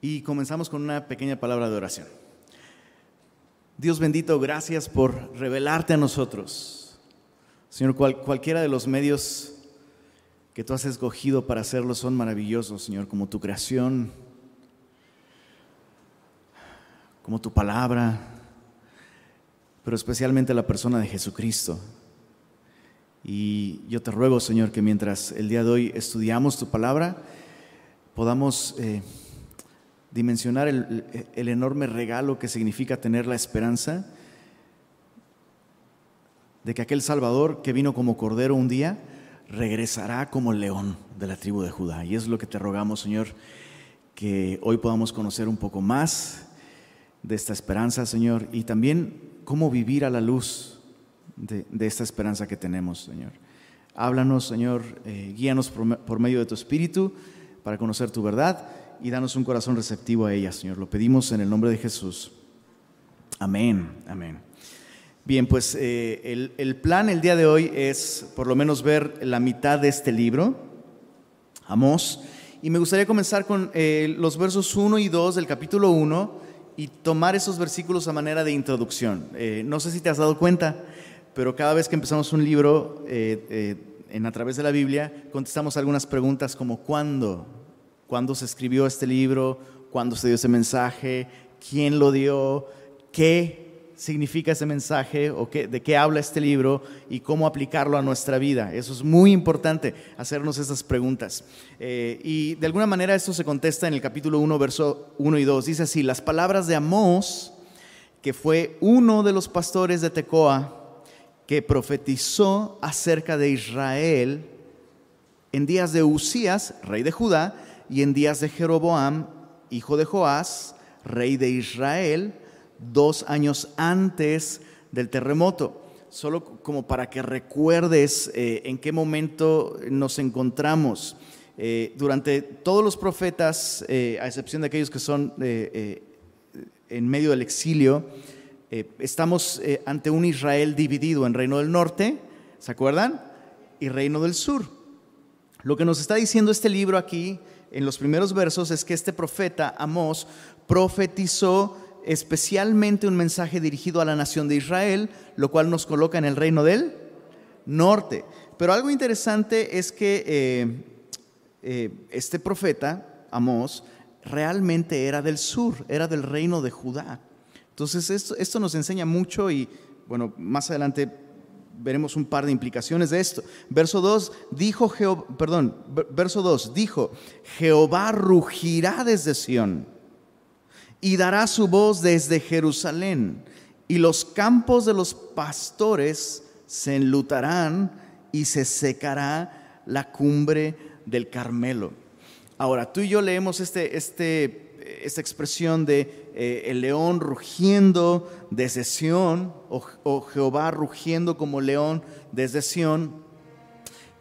y comenzamos con una pequeña palabra de oración. Dios bendito, gracias por revelarte a nosotros. Señor, cualquiera de los medios que tú has escogido para hacerlo son maravillosos, Señor, como tu creación, como tu palabra, pero especialmente la persona de Jesucristo. Y yo te ruego, Señor, que mientras el día de hoy estudiamos tu palabra, podamos eh, dimensionar el, el enorme regalo que significa tener la esperanza de que aquel Salvador que vino como Cordero un día, regresará como león de la tribu de Judá. Y es lo que te rogamos, Señor, que hoy podamos conocer un poco más de esta esperanza, Señor, y también cómo vivir a la luz de, esta esperanza que tenemos, Señor. Háblanos, Señor, eh, guíanos por medio de tu Espíritu para conocer tu verdad y danos un corazón receptivo a ella, Señor. Lo pedimos en el nombre de Jesús. Amén, amén. Bien, pues eh, el, plan el día de hoy es por lo menos ver la mitad de este libro, Amós, y me gustaría comenzar con eh, los versos 1 y 2 del capítulo 1 y tomar esos versículos a manera de introducción. Eh, no sé si te has dado cuenta, pero cada vez que empezamos un libro en a través de la Biblia, contestamos algunas preguntas como ¿cuándo? ¿Cuándo se escribió este libro? ¿Cuándo se dio ese mensaje? ¿Quién lo dio? ¿Qué significa ese mensaje o qué, de qué habla este libro y cómo aplicarlo a nuestra vida. Eso es muy importante, hacernos esas preguntas. Eh, y de alguna manera esto se contesta en el capítulo 1, verso 1 y 2. Dice así, las palabras de Amós, que fue uno de los pastores de Tecoa, que profetizó acerca de Israel en días de Usías, rey de Judá, y en días de Jeroboam, hijo de Joás, rey de Israel, dos años antes del terremoto. Solo como para que recuerdes eh, en qué momento nos encontramos. Eh, durante todos los profetas, eh, a excepción de aquellos que son en medio del exilio, estamos ante un Israel dividido en reino del norte, ¿se acuerdan? Y reino del sur. Lo que nos está diciendo este libro aquí, en los primeros versos, es que este profeta, Amós, profetizó especialmente un mensaje dirigido a la nación de Israel, lo cual nos coloca en el reino del norte. Pero algo interesante es que eh, eh, este profeta, Amós, realmente era del sur, era del reino de Judá. Entonces esto, esto nos enseña mucho y bueno, más adelante veremos un par de implicaciones de esto. Verso 2 dijo perdón, verso 2 dijo, Jehová rugirá desde Sión y dará su voz desde Jerusalén, y los campos de los pastores se enlutarán y se secará la cumbre del Carmelo. Ahora, tú y yo leemos este, este, esta expresión de eh, el león rugiendo desde Sión, o, Jehová rugiendo como león desde Sión,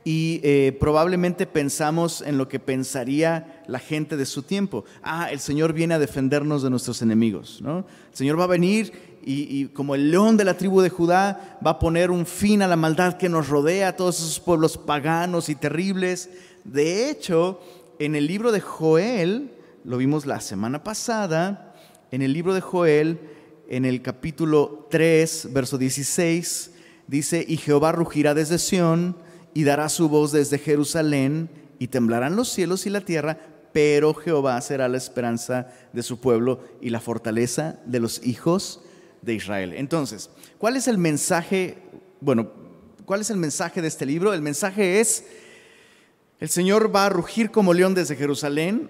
y eh, probablemente pensamos en lo que pensaría la gente de su tiempo. Ah, el Señor viene a defendernos de nuestros enemigos. ¿no? El Señor va a venir y, como el león de la tribu de Judá va a poner un fin a la maldad que nos rodea, a todos esos pueblos paganos y terribles. De hecho, en el libro de Joel, lo vimos la semana pasada, en el libro de Joel, en el capítulo 3, verso 16, dice, y Jehová rugirá desde Sión y dará su voz desde Jerusalén y temblarán los cielos y la tierra, pero Jehová será la esperanza de su pueblo y la fortaleza de los hijos de Israel. Entonces, ¿cuál es el mensaje? Bueno, ¿cuál es el mensaje de este libro? El mensaje es, el Señor va a rugir como león desde Jerusalén,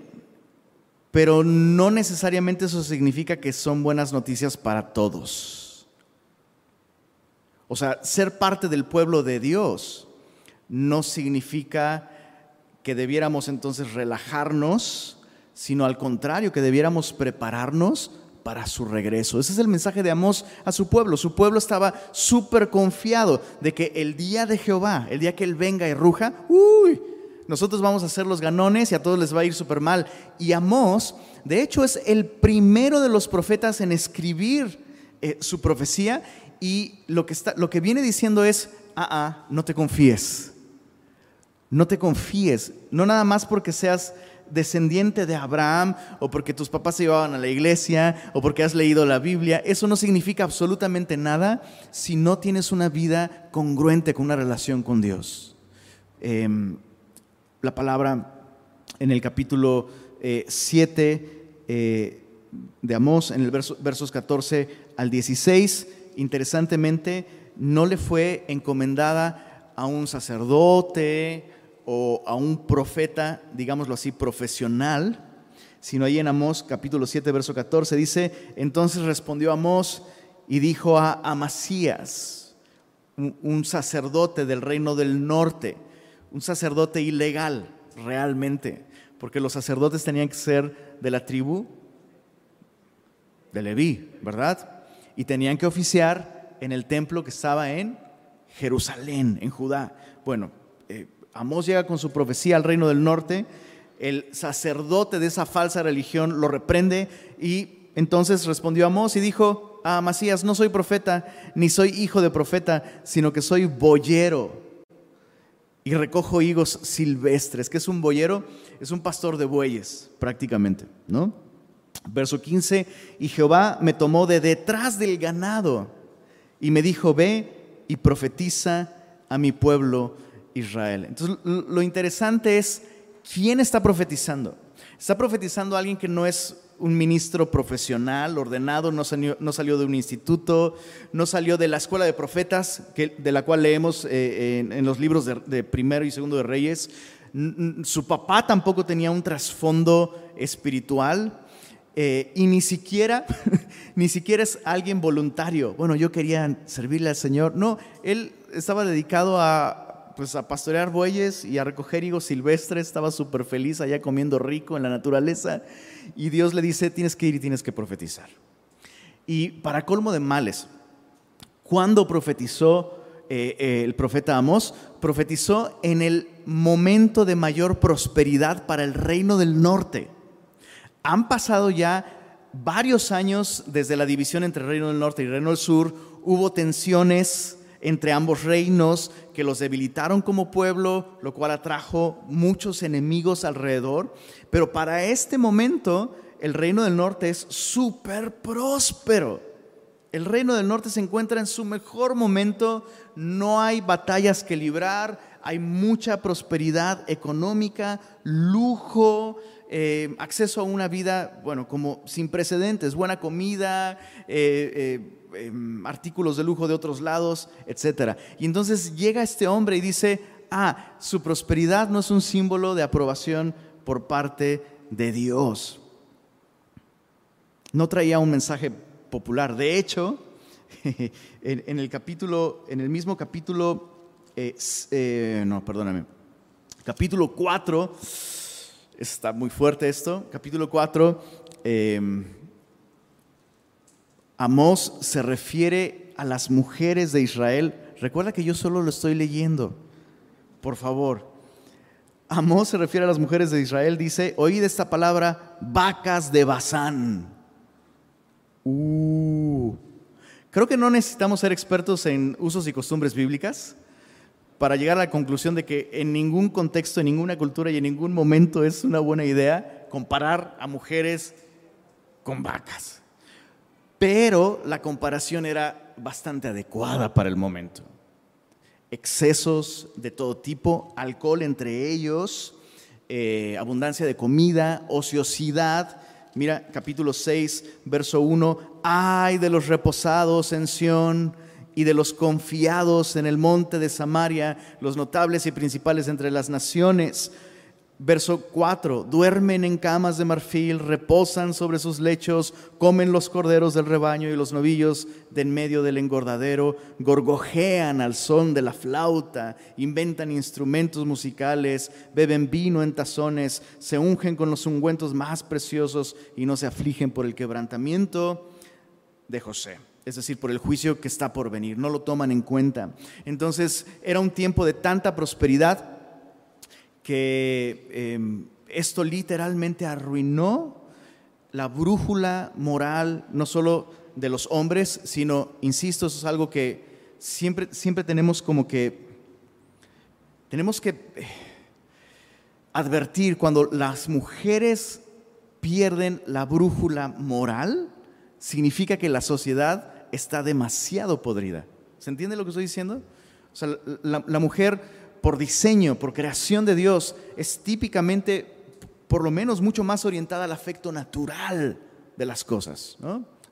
pero no necesariamente eso significa que son buenas noticias para todos. O sea, ser parte del pueblo de Dios no significa que debiéramos entonces relajarnos, sino al contrario, que debiéramos prepararnos para su regreso. Ese es el mensaje de Amós a su pueblo. Su pueblo estaba súper confiado de que el día de Jehová, el día que Él venga y ruja, uy, nosotros vamos a ser los ganones y a todos les va a ir súper mal. Y Amós, de hecho, es el primero de los profetas en escribir eh, su profecía y lo que, está, lo que viene diciendo es, ah, ah, no te confíes no te confíes, no nada más porque seas descendiente de Abraham o porque tus papás se llevaban a la iglesia o porque has leído la Biblia. Eso no significa absolutamente nada si no tienes una vida congruente con una relación con Dios. Em, la palabra en el capítulo 7 eh, eh, de Amós, en el verso, versos 14 al 16, interesantemente, no le fue encomendada a un sacerdote o a un profeta, digámoslo así, profesional, sino ahí en Amós capítulo 7, verso 14 dice, entonces respondió Amós y dijo a Amasías, un sacerdote del reino del norte, un sacerdote ilegal realmente, porque los sacerdotes tenían que ser de la tribu de Leví, ¿verdad? Y tenían que oficiar en el templo que estaba en Jerusalén, en Judá. Bueno, eh, Amós llega con su profecía al reino del norte, el sacerdote de esa falsa religión lo reprende y entonces respondió Amós y dijo a Amasías, no soy profeta, ni soy hijo de profeta, sino que soy boyero y recojo higos silvestres. ¿Qué es un boyero? Es un pastor de bueyes, prácticamente, ¿no? Verso 15, y Jehová me tomó de detrás del ganado y me dijo, ve y profetiza a mi pueblo Israel. Entonces, lo interesante es, ¿quién está profetizando? Está profetizando alguien que no es un ministro profesional, ordenado, no salió, de un instituto, no salió de la escuela de profetas, de la cual leemos eh, en, los libros de, primero y segundo de Reyes. Su papá tampoco tenía un trasfondo espiritual. Eh, y ni siquiera, ni siquiera es alguien voluntario. Bueno, yo quería servirle al Señor. No, él estaba dedicado a, pues a pastorear bueyes y a recoger higos silvestres, estaba súper feliz allá comiendo rico en la naturaleza y Dios le dice, tienes que ir y tienes que profetizar. Y para colmo de males, cuando profetizó eh, eh, el profeta Amós, profetizó en el momento de mayor prosperidad para el reino del norte. Han pasado ya varios años desde la división entre el reino del norte y el reino del sur, hubo tensiones, entre ambos reinos que los debilitaron como pueblo, lo cual atrajo muchos enemigos alrededor. Pero para este momento el reino del norte es súper próspero. El reino del norte se encuentra en su mejor momento, no hay batallas que librar, hay mucha prosperidad económica, lujo, eh, acceso a una vida, bueno, como sin precedentes, buena comida, eh, eh, Em, artículos de lujo de otros lados, etc. Y entonces llega este hombre y dice, ah, su prosperidad no es un símbolo de aprobación por parte de Dios. No traía un mensaje popular. De hecho, en, el capítulo, en el mismo capítulo, eh, eh, no, perdóname, capítulo 4, está muy fuerte esto, capítulo 4, Amós se refiere a las mujeres de Israel. Recuerda que yo solo lo estoy leyendo. Por favor. Amós se refiere a las mujeres de Israel. Dice, oíd esta palabra, vacas de Bazán. Uh. Creo que no necesitamos ser expertos en usos y costumbres bíblicas para llegar a la conclusión de que en ningún contexto, en ninguna cultura y en ningún momento es una buena idea comparar a mujeres con vacas pero la comparación era bastante adecuada para el momento. Excesos de todo tipo, alcohol entre ellos, eh, abundancia de comida, ociosidad. Mira, capítulo 6, verso 1, ay de los reposados en Sión y de los confiados en el monte de Samaria, los notables y principales entre las naciones. Verso 4, duermen en camas de marfil, reposan sobre sus lechos, comen los corderos del rebaño y los novillos de en medio del engordadero, gorgojean al son de la flauta, inventan instrumentos musicales, beben vino en tazones, se ungen con los ungüentos más preciosos y no se afligen por el quebrantamiento de José es decir, por el juicio que está por venir, no lo toman en cuenta. Entonces era un tiempo de tanta prosperidad que em, esto literalmente arruinó la brújula moral, no solo de los hombres, sino, insisto, eso es algo que siempre, siempre tenemos como que, tenemos que eh, advertir cuando las mujeres pierden la brújula moral, significa que la sociedad está demasiado podrida. ¿Se entiende lo que estoy diciendo? O sea, la, mujer por diseño, por creación de Dios, es típicamente, por lo menos, mucho más orientada al afecto natural de las cosas,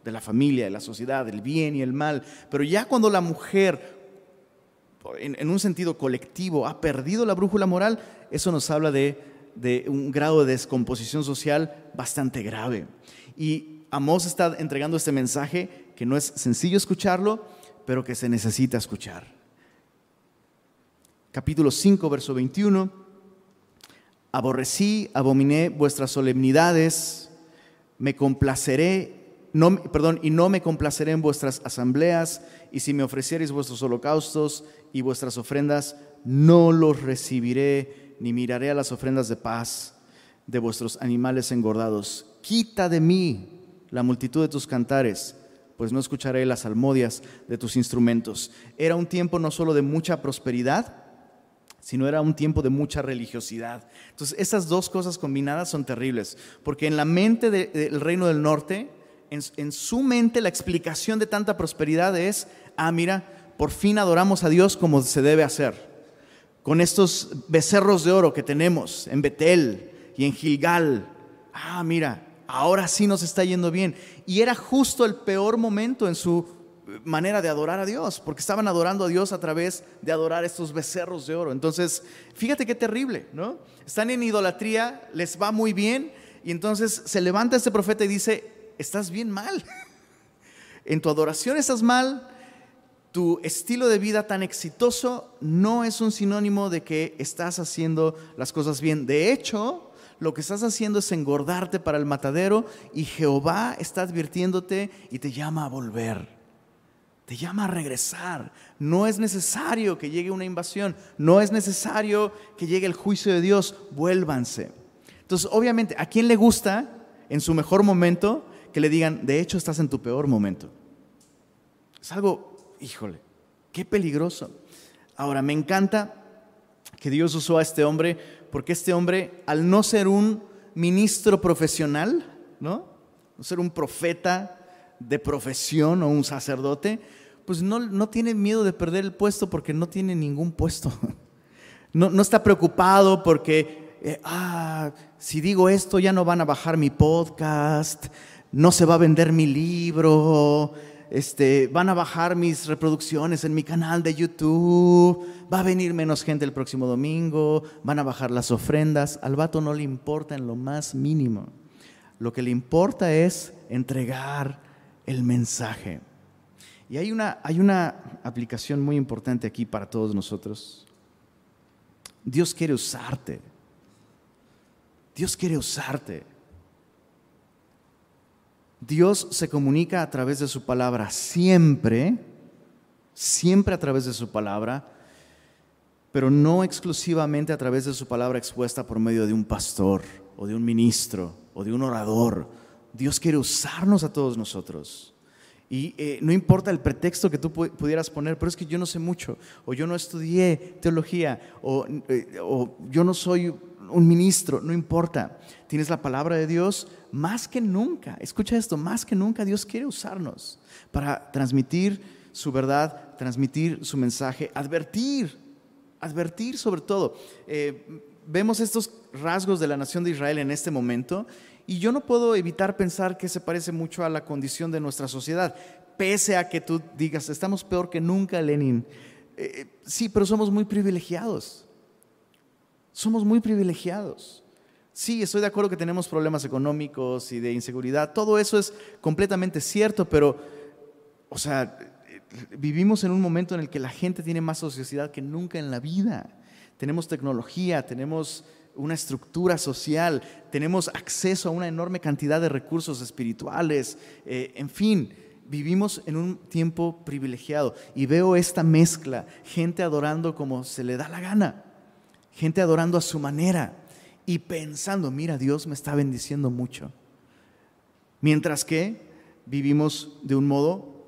de la familia, de la sociedad, del bien y el mal. Pero ya cuando la mujer, en, un sentido colectivo, ha perdido la brújula moral, eso nos habla de, de un grado de descomposición social bastante grave. Y Amós está entregando este mensaje que no es sencillo escucharlo, pero que se necesita escuchar. Capítulo 5, verso 21. Aborrecí, abominé vuestras solemnidades, me complaceré, no, perdón, y no me complaceré en vuestras asambleas, y si me ofreciereis vuestros holocaustos y vuestras ofrendas, no los recibiré, ni miraré a las ofrendas de paz de vuestros animales engordados. Quita de mí la multitud de tus cantares, pues no escucharé las almodias de tus instrumentos. Era un tiempo no solo de mucha prosperidad, sino era un tiempo de mucha religiosidad. Entonces, esas dos cosas combinadas son terribles, porque en la mente del reino del norte, en, en su mente la explicación de tanta prosperidad es, ah, mira, por fin adoramos a Dios como se debe hacer. Con estos becerros de oro que tenemos en Betel y en Gilgal. Ah, mira, ahora sí nos está yendo bien. Y era justo el peor momento en su manera de adorar a Dios, porque estaban adorando a Dios a través de adorar estos becerros de oro. Entonces, fíjate qué terrible, ¿no? Están en idolatría, les va muy bien, y entonces se levanta este profeta y dice, estás bien mal. En tu adoración estás mal, tu estilo de vida tan exitoso no es un sinónimo de que estás haciendo las cosas bien. De hecho, lo que estás haciendo es engordarte para el matadero y Jehová está advirtiéndote y te llama a volver. Te llama a regresar. No es necesario que llegue una invasión. No es necesario que llegue el juicio de Dios. Vuélvanse. Entonces, obviamente, ¿a quién le gusta en su mejor momento que le digan, de hecho, estás en tu peor momento? Es algo, híjole, qué peligroso. Ahora, me encanta que Dios usó a este hombre porque este hombre, al no ser un ministro profesional, ¿no? No ser un profeta de profesión o un sacerdote, pues no, tiene miedo de perder el puesto porque no tiene ningún puesto. No, está preocupado porque, eh, ah, si digo esto ya no van a bajar mi podcast, no se va a vender mi libro, este, van a bajar mis reproducciones en mi canal de YouTube, va a venir menos gente el próximo domingo, van a bajar las ofrendas. Al vato no le importa en lo más mínimo. Lo que le importa es entregar el mensaje. Y hay una, hay una aplicación muy importante aquí para todos nosotros. Dios quiere usarte. Dios quiere usarte. Dios se comunica a través de su palabra siempre, siempre a través de su palabra, pero no exclusivamente a través de su palabra expuesta por medio de un pastor o de un ministro o de un orador. Dios quiere usarnos a todos nosotros. Y eh, no importa el pretexto que tú pudieras poner, pero es que yo no sé mucho, o yo no estudié teología, o, eh, o yo no soy un ministro, no importa. Tienes la palabra de Dios más que nunca. Escucha esto, más que nunca Dios quiere usarnos para transmitir su verdad, transmitir su mensaje, advertir, advertir sobre todo. Eh, vemos estos rasgos de la nación de Israel en este momento y yo no puedo evitar pensar que se parece mucho a la condición de nuestra sociedad, pese a que tú digas, estamos peor que nunca, Lenin. Eh, sí, pero somos muy privilegiados. Somos muy privilegiados. Sí, estoy de acuerdo que tenemos problemas económicos y de inseguridad. Todo eso es completamente cierto, pero, o sea, vivimos en un momento en el que la gente tiene más sociedad que nunca en la vida. Tenemos tecnología, tenemos una estructura social, tenemos acceso a una enorme cantidad de recursos espirituales, eh, en fin, vivimos en un tiempo privilegiado y veo esta mezcla, gente adorando como se le da la gana gente adorando a su manera y pensando, mira, Dios me está bendiciendo mucho. Mientras que vivimos de un modo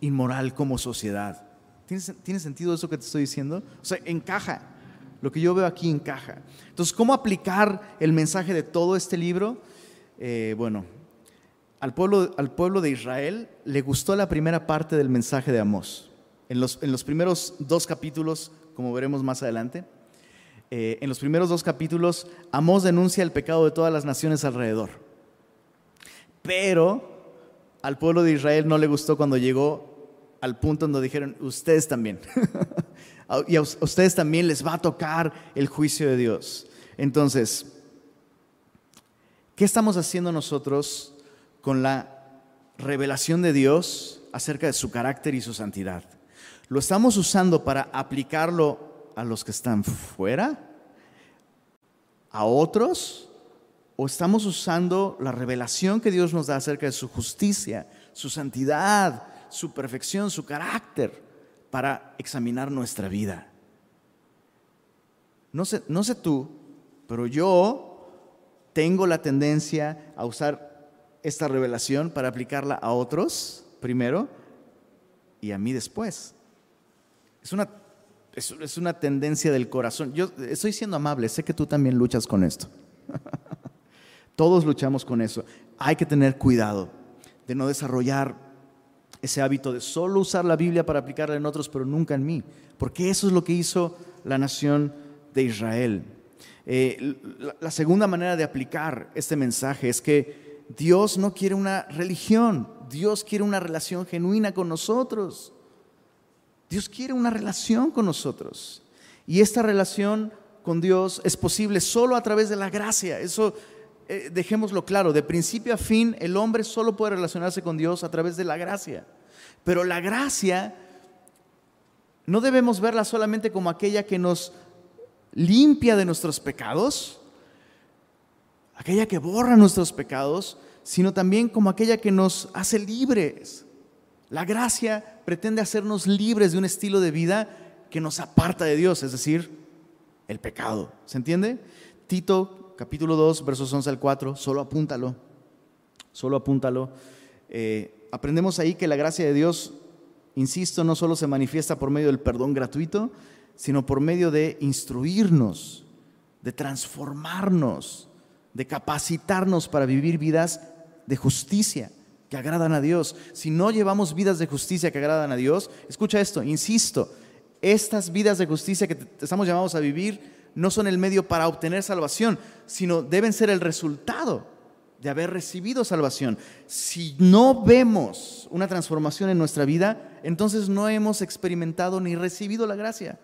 inmoral como sociedad. ¿Tiene, sentido eso que te estoy diciendo? O sea, encaja. lo que yo veo aquí encaja. Entonces, ¿cómo aplicar el mensaje de todo este libro? Eh, bueno, al pueblo, al pueblo de Israel le gustó la primera parte del mensaje de Amós. En los, en los primeros dos capítulos, como veremos más adelante, eh, en los primeros dos capítulos, Amós denuncia el pecado de todas las naciones alrededor. Pero al pueblo de Israel no le gustó cuando llegó al punto donde dijeron, ustedes también. y a ustedes también les va a tocar el juicio de Dios. Entonces, ¿qué estamos haciendo nosotros con la revelación de Dios acerca de su carácter y su santidad? ¿Lo estamos usando para aplicarlo a los que están fuera? ¿A otros? ¿O estamos usando la revelación que Dios nos da acerca de su justicia, su santidad, su perfección, su carácter para examinar nuestra vida? No sé, no sé tú, pero yo tengo la tendencia a usar esta revelación para aplicarla a otros primero y a mí después. Es una, es, una tendencia del corazón. Yo estoy siendo amable, sé que tú también luchas con esto. Todos luchamos con eso. Hay que tener cuidado de no desarrollar ese hábito de solo usar la Biblia para aplicarla en otros, pero nunca en mí. Porque eso es lo que hizo la nación de Israel. Eh, la segunda manera de aplicar este mensaje es que Dios no quiere una religión, Dios quiere una relación genuina con nosotros. Dios quiere una relación con nosotros. Y esta relación con Dios es posible solo a través de la gracia. Eso eh, dejémoslo claro, de principio a fin el hombre solo puede relacionarse con Dios a través de la gracia. Pero la gracia no debemos verla solamente como aquella que nos limpia de nuestros pecados, aquella que borra nuestros pecados, sino también como aquella que nos hace libres. La gracia pretende hacernos libres de un estilo de vida que nos aparta de Dios, es decir, el pecado. ¿Se entiende? Tito capítulo 2, versos 11 al 4, solo apúntalo, solo apúntalo. Eh, aprendemos ahí que la gracia de Dios, insisto, no solo se manifiesta por medio del perdón gratuito, sino por medio de instruirnos, de transformarnos, de capacitarnos para vivir vidas de justicia que agradan a Dios. Si no llevamos vidas de justicia que agradan a Dios, escucha esto, insisto, estas vidas de justicia que estamos llamados a vivir no son el medio para obtener salvación, sino deben ser el resultado de haber recibido salvación. Si no vemos una transformación en nuestra vida, entonces no hemos experimentado ni recibido la gracia.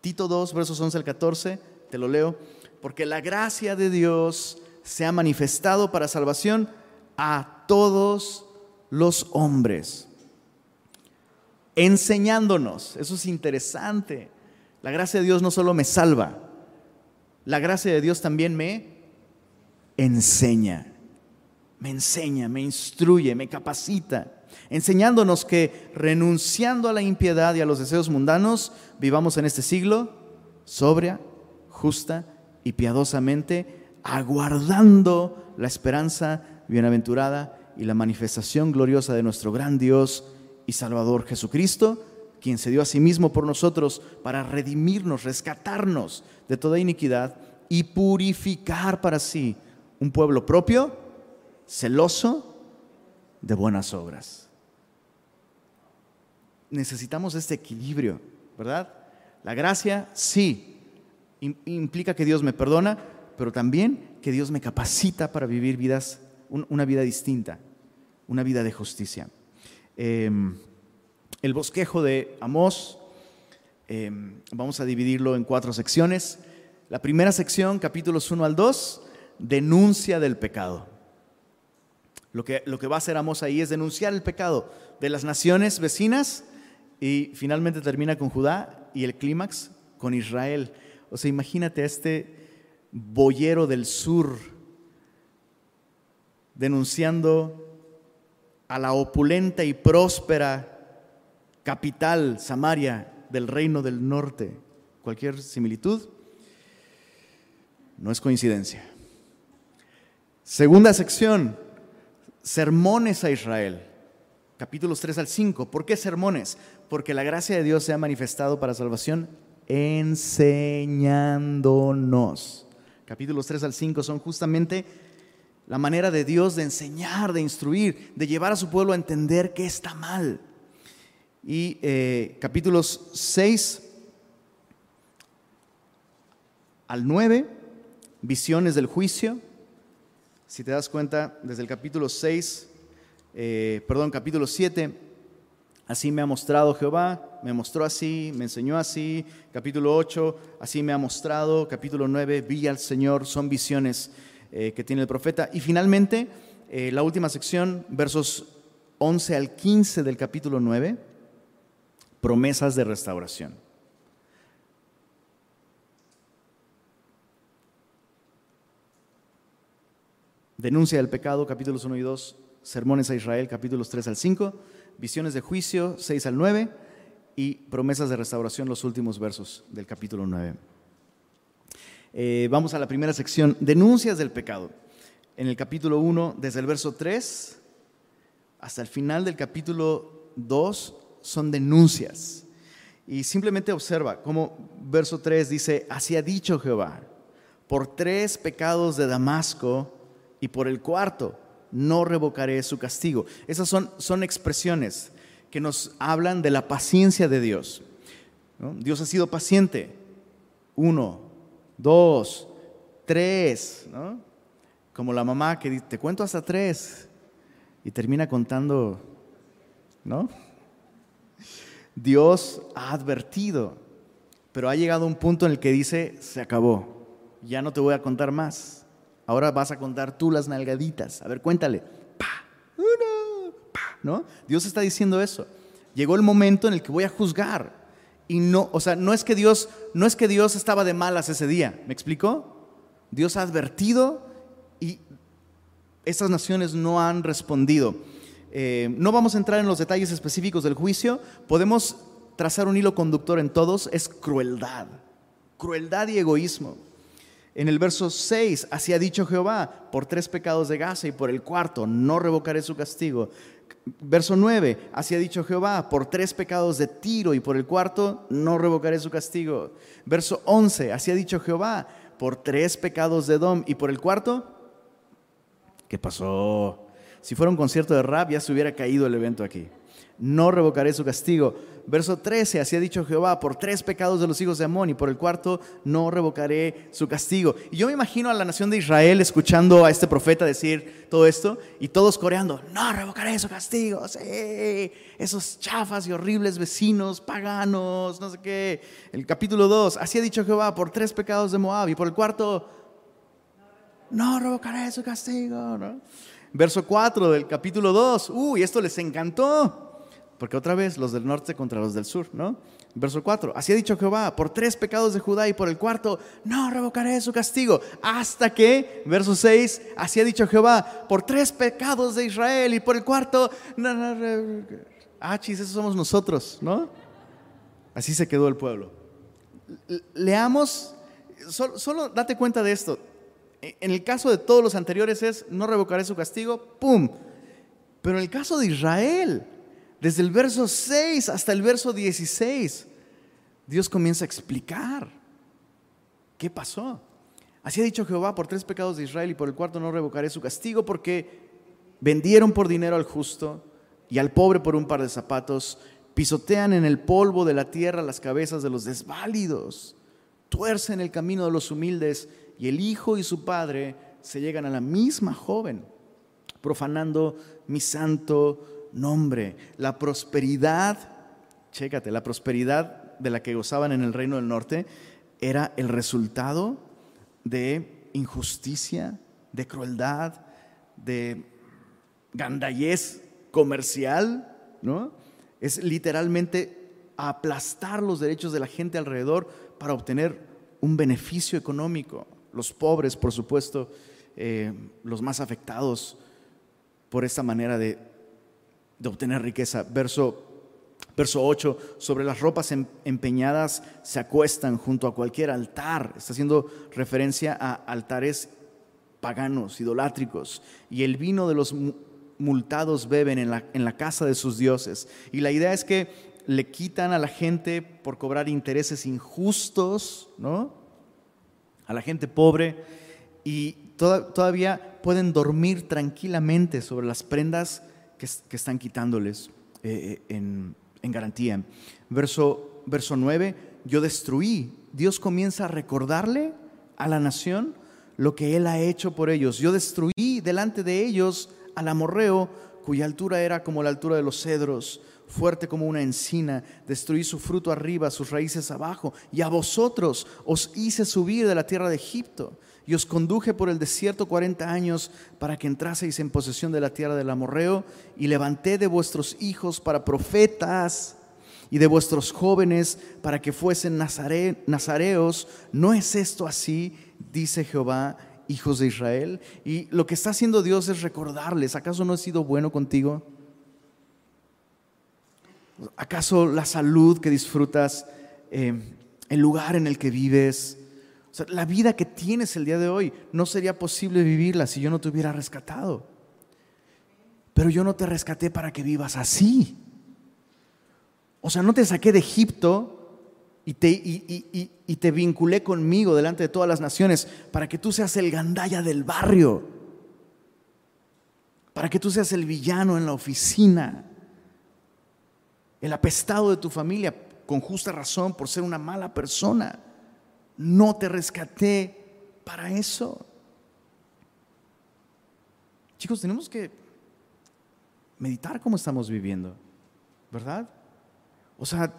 Tito 2, versos 11 al 14, te lo leo, porque la gracia de Dios se ha manifestado para salvación a todos los hombres, enseñándonos, eso es interesante, la gracia de Dios no solo me salva, la gracia de Dios también me enseña, me enseña, me instruye, me capacita enseñándonos que renunciando a la impiedad y a los deseos mundanos, vivamos en este siglo sobria, justa y piadosamente, aguardando la esperanza bienaventurada y la manifestación gloriosa de nuestro gran Dios y Salvador Jesucristo, quien se dio a sí mismo por nosotros para redimirnos, rescatarnos de toda iniquidad y purificar para sí un pueblo propio, celoso de buenas obras necesitamos este equilibrio, ¿verdad? La gracia sí implica que Dios me perdona, pero también que Dios me capacita para vivir vidas, una vida distinta, una vida de justicia. Em, el bosquejo de Amós, em, vamos a dividirlo en cuatro secciones. La primera sección, capítulos 1 al 2, denuncia del pecado. Lo que, lo que va a hacer Amós ahí es denunciar el pecado de las naciones vecinas y finalmente termina con Judá y el clímax con Israel. O sea, imagínate a este boyero del sur denunciando a la opulenta y próspera capital, Samaria, del reino del norte. Cualquier similitud no es coincidencia. Segunda sección, sermones a Israel capítulos 3 al 5. ¿Por qué sermones? Porque la gracia de Dios se ha manifestado para salvación enseñándonos. Capítulos 3 al 5 son justamente la manera de Dios de enseñar, de instruir, de llevar a su pueblo a entender que está mal. Y eh, capítulos 6 al 9, visiones del juicio. Si te das cuenta, desde el capítulo 6, eh, perdón, capítulo 7, así me ha mostrado Jehová, me mostró así, me enseñó así. Capítulo 8, así me ha mostrado. Capítulo 9, vi al Señor, son visiones eh, que tiene el profeta. Y finalmente, eh, la última sección, versos 11 al 15 del capítulo 9, promesas de restauración. Denuncia del pecado, capítulos 1 y 2, sermones a Israel, capítulos 3 al 5, visiones de juicio, 6 al 9, y promesas de restauración, los últimos versos del capítulo 9. Eh, vamos a la primera sección, denuncias del pecado. En el capítulo 1, desde el verso 3 hasta el final del capítulo 2, son denuncias. Y simplemente observa cómo verso 3 dice, así ha dicho Jehová, por tres pecados de Damasco y por el cuarto no revocaré su castigo. Esas son, son expresiones que nos hablan de la paciencia de Dios. Dios ha sido paciente. Uno, dos, tres, ¿no? Como la mamá que dice, te cuento hasta tres y termina contando, ¿no? Dios ha advertido, pero ha llegado un punto en el que dice, se acabó, ya no te voy a contar más. Ahora vas a contar tú las nalgaditas. A ver, cuéntale. Pa, uno, pa, ¿no? Dios está diciendo eso. Llegó el momento en el que voy a juzgar. Y no, o sea, no es que Dios, no es que Dios estaba de malas ese día, ¿me explico? Dios ha advertido y estas naciones no han respondido. Eh, no vamos a entrar en los detalles específicos del juicio, podemos trazar un hilo conductor en todos, es crueldad, crueldad y egoísmo. En el verso 6, así ha dicho Jehová, por tres pecados de Gaza y por el cuarto no revocaré su castigo. Verso 9, así ha dicho Jehová, por tres pecados de Tiro y por el cuarto no revocaré su castigo. Verso 11, así ha dicho Jehová, por tres pecados de Dom y por el cuarto, ¿qué pasó? Si fuera un concierto de rap ya se hubiera caído el evento aquí no revocaré su castigo. Verso 13, así ha dicho Jehová, por tres pecados de los hijos de Amón y por el cuarto no revocaré su castigo. Y yo me imagino a la nación de Israel escuchando a este profeta decir todo esto y todos coreando, no revocaré su castigo. Esos chafas y horribles vecinos paganos, no sé qué. El capítulo 2, así ha dicho Jehová, por tres pecados de Moab y por el cuarto no revocaré su castigo. Verso 4 del capítulo 2, uy, esto les encantó. Porque otra vez los del norte contra los del sur, ¿no? Verso 4, así ha dicho Jehová, por tres pecados de Judá y por el cuarto, no revocaré su castigo. Hasta que, verso 6, así ha dicho Jehová, por tres pecados de Israel y por el cuarto, no, no, ah, chis, esos somos nosotros, ¿no? Así se quedó el pueblo. Leamos, solo, solo date cuenta de esto. En el caso de todos los anteriores es, no revocaré su castigo, ¡pum! Pero en el caso de Israel, desde el verso 6 hasta el verso 16, Dios comienza a explicar qué pasó. Así ha dicho Jehová por tres pecados de Israel y por el cuarto no revocaré su castigo porque vendieron por dinero al justo y al pobre por un par de zapatos, pisotean en el polvo de la tierra las cabezas de los desválidos, tuercen el camino de los humildes y el hijo y su padre se llegan a la misma joven, profanando mi santo nombre. La prosperidad, chécate, la prosperidad de la que gozaban en el reino del norte era el resultado de injusticia, de crueldad, de gandallez comercial, ¿no? Es literalmente aplastar los derechos de la gente alrededor para obtener un beneficio económico. Los pobres, por supuesto, eh, los más afectados por esta manera de de obtener riqueza. Verso, verso 8, sobre las ropas em, empeñadas se acuestan junto a cualquier altar. Está haciendo referencia a altares paganos, idolátricos. Y el vino de los multados beben en la, en la casa de sus dioses. Y la idea es que le quitan a la gente por cobrar intereses injustos, ¿no? A la gente pobre y todavía pueden dormir tranquilamente sobre las prendas que, están quitándoles eh, eh, en, garantía. Verso, verso 9, yo destruí. Dios comienza a recordarle a la nación lo que Él ha hecho por ellos. Yo destruí delante de ellos al amorreo, cuya altura era como la altura de los cedros, fuerte como una encina, destruí su fruto arriba, sus raíces abajo, y a vosotros os hice subir de la tierra de Egipto, y os conduje por el desierto cuarenta años para que entraseis en posesión de la tierra del amorreo, y levanté de vuestros hijos para profetas, y de vuestros jóvenes para que fuesen nazareos. ¿No es esto así? Dice Jehová, hijos de Israel. Y lo que está haciendo Dios es recordarles, ¿acaso no he sido bueno contigo? ¿Acaso la salud que disfrutas, eh, el lugar en el que vives, la vida que tienes el día de hoy, no sería posible vivirla si yo no te hubiera rescatado? Pero yo no te rescaté para que vivas así. O sea, no te saqué de Egipto y te, y, te vinculé conmigo delante de todas las naciones para que tú seas el gandaya del barrio, para que tú seas el villano en la oficina, el apestado de tu familia, con justa razón por ser una mala persona. No te rescaté para eso. Chicos, tenemos que meditar cómo estamos viviendo, ¿verdad? O sea,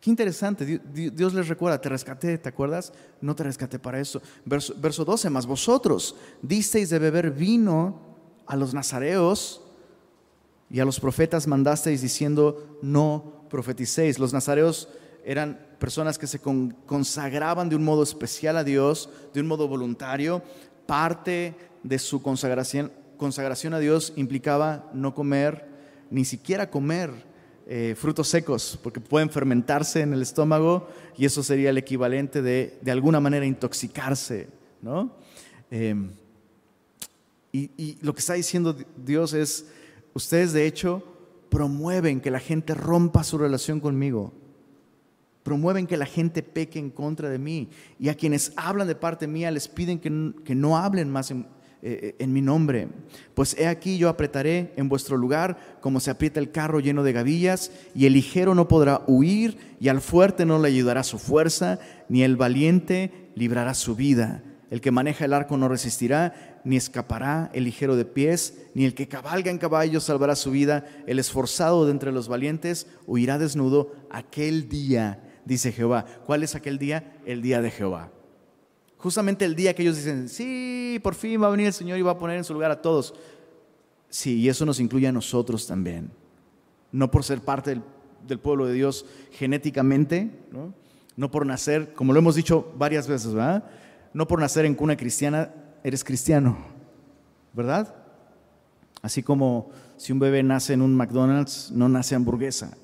qué interesante. Dios les recuerda, te rescaté, ¿te acuerdas? No te rescaté para eso. Verso, verso 12, más vosotros disteis de beber vino a los nazareos y a los profetas mandasteis diciendo, no profeticéis. Los nazareos eran personas que se consagraban de un modo especial a Dios, de un modo voluntario. Parte de su consagración, consagración a Dios implicaba no comer, ni siquiera comer eh, frutos secos, porque pueden fermentarse en el estómago y eso sería el equivalente de, de alguna manera, intoxicarse. ¿no? Em, y, y lo que está diciendo Dios es, ustedes de hecho promueven que la gente rompa su relación conmigo. Promueven que la gente peque en contra de mí. Y a quienes hablan de parte mía les piden que, que no hablen más en, eh, en mi nombre. Pues he aquí yo apretaré en vuestro lugar como se aprieta el carro lleno de gavillas, y el ligero no podrá huir, y al fuerte no le ayudará su fuerza, ni el valiente librará su vida. El que maneja el arco no resistirá, ni escapará el ligero de pies, ni el que cabalga en caballo salvará su vida. El esforzado de entre los valientes huirá desnudo aquel día, dice Jehová. ¿Cuál es aquel día? El día de Jehová. Justamente el día que ellos dicen, sí, por fin va a venir el Señor y va a poner en su lugar a todos. Sí, y eso nos incluye a nosotros también. No por ser parte del, pueblo de Dios genéticamente, ¿no? no por nacer, como lo hemos dicho varias veces, ¿verdad? No por nacer en cuna cristiana eres cristiano, ¿verdad? Así como si un bebé nace en un McDonald's, no nace hamburguesa,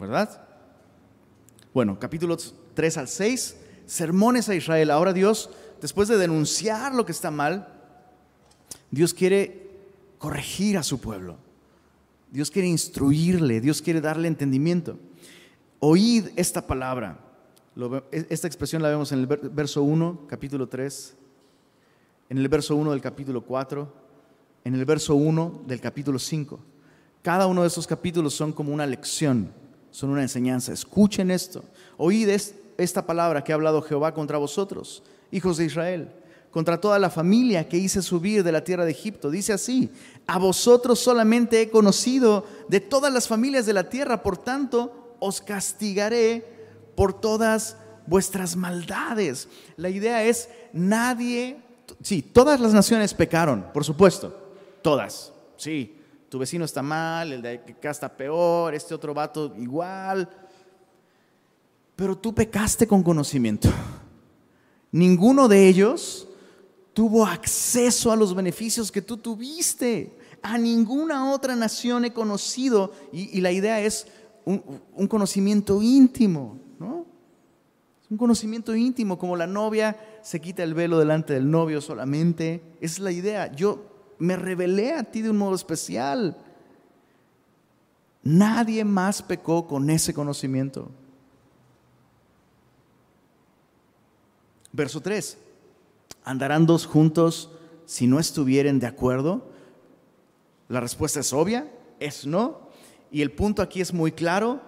¿verdad? Bueno, capítulos 3 al 6 sermones a Israel. Ahora Dios, después de denunciar lo que está mal, Dios quiere corregir a su pueblo. Dios quiere instruirle, Dios quiere darle entendimiento. Oíd esta palabra. Esta expresión la vemos en el verso 1, capítulo 3, en el verso 1 del capítulo 4, en el verso 1 del capítulo 5. Cada uno de esos capítulos son como una lección, son una enseñanza. Escuchen esto. Oíd esta palabra que ha hablado Jehová contra vosotros, hijos de Israel, contra toda la familia que hice subir de la tierra de Egipto. Dice así, a vosotros solamente he conocido de todas las familias de la tierra, por tanto os castigaré por todas vuestras maldades. La idea es, nadie, sí, todas las naciones pecaron, por supuesto, todas, sí. Tu vecino está mal, el de acá está peor, este otro vato igual, pero tú pecaste con conocimiento. Ninguno de ellos tuvo acceso a los beneficios que tú tuviste. A ninguna otra nación he conocido. Y, la idea es un, conocimiento íntimo, ¿no? Un conocimiento íntimo, como la novia se quita el velo delante del novio solamente. es la idea. Yo me revelé a ti de un modo especial. Nadie más pecó con ese conocimiento. Verso 3. ¿Andarán dos juntos si no estuvieren de acuerdo? La respuesta es obvia, es no. Y el punto aquí es muy claro,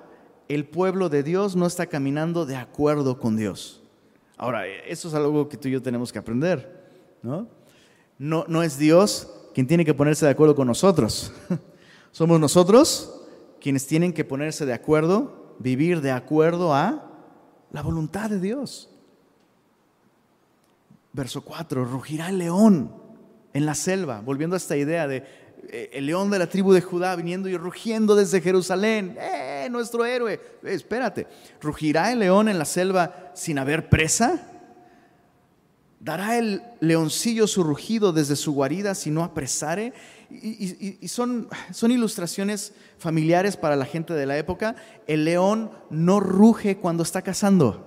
el pueblo de Dios no está caminando de acuerdo con Dios. Ahora, eso es algo que tú y yo tenemos que aprender, ¿no? No, no es Dios quien tiene que ponerse de acuerdo con nosotros. Somos nosotros quienes tienen que ponerse de acuerdo, vivir de acuerdo a la voluntad de Dios. Verso 4, rugirá el león en la selva, volviendo a esta idea de eh, el león de la tribu de Judá viniendo y rugiendo desde Jerusalén. ¡Eh, nuestro héroe! Eh, espérate, ¿rugirá el león en la selva sin haber presa? ¿Dará el leoncillo su rugido desde su guarida si no apresare? Y, son, son ilustraciones familiares para la gente de la época. El león no ruge cuando está cazando.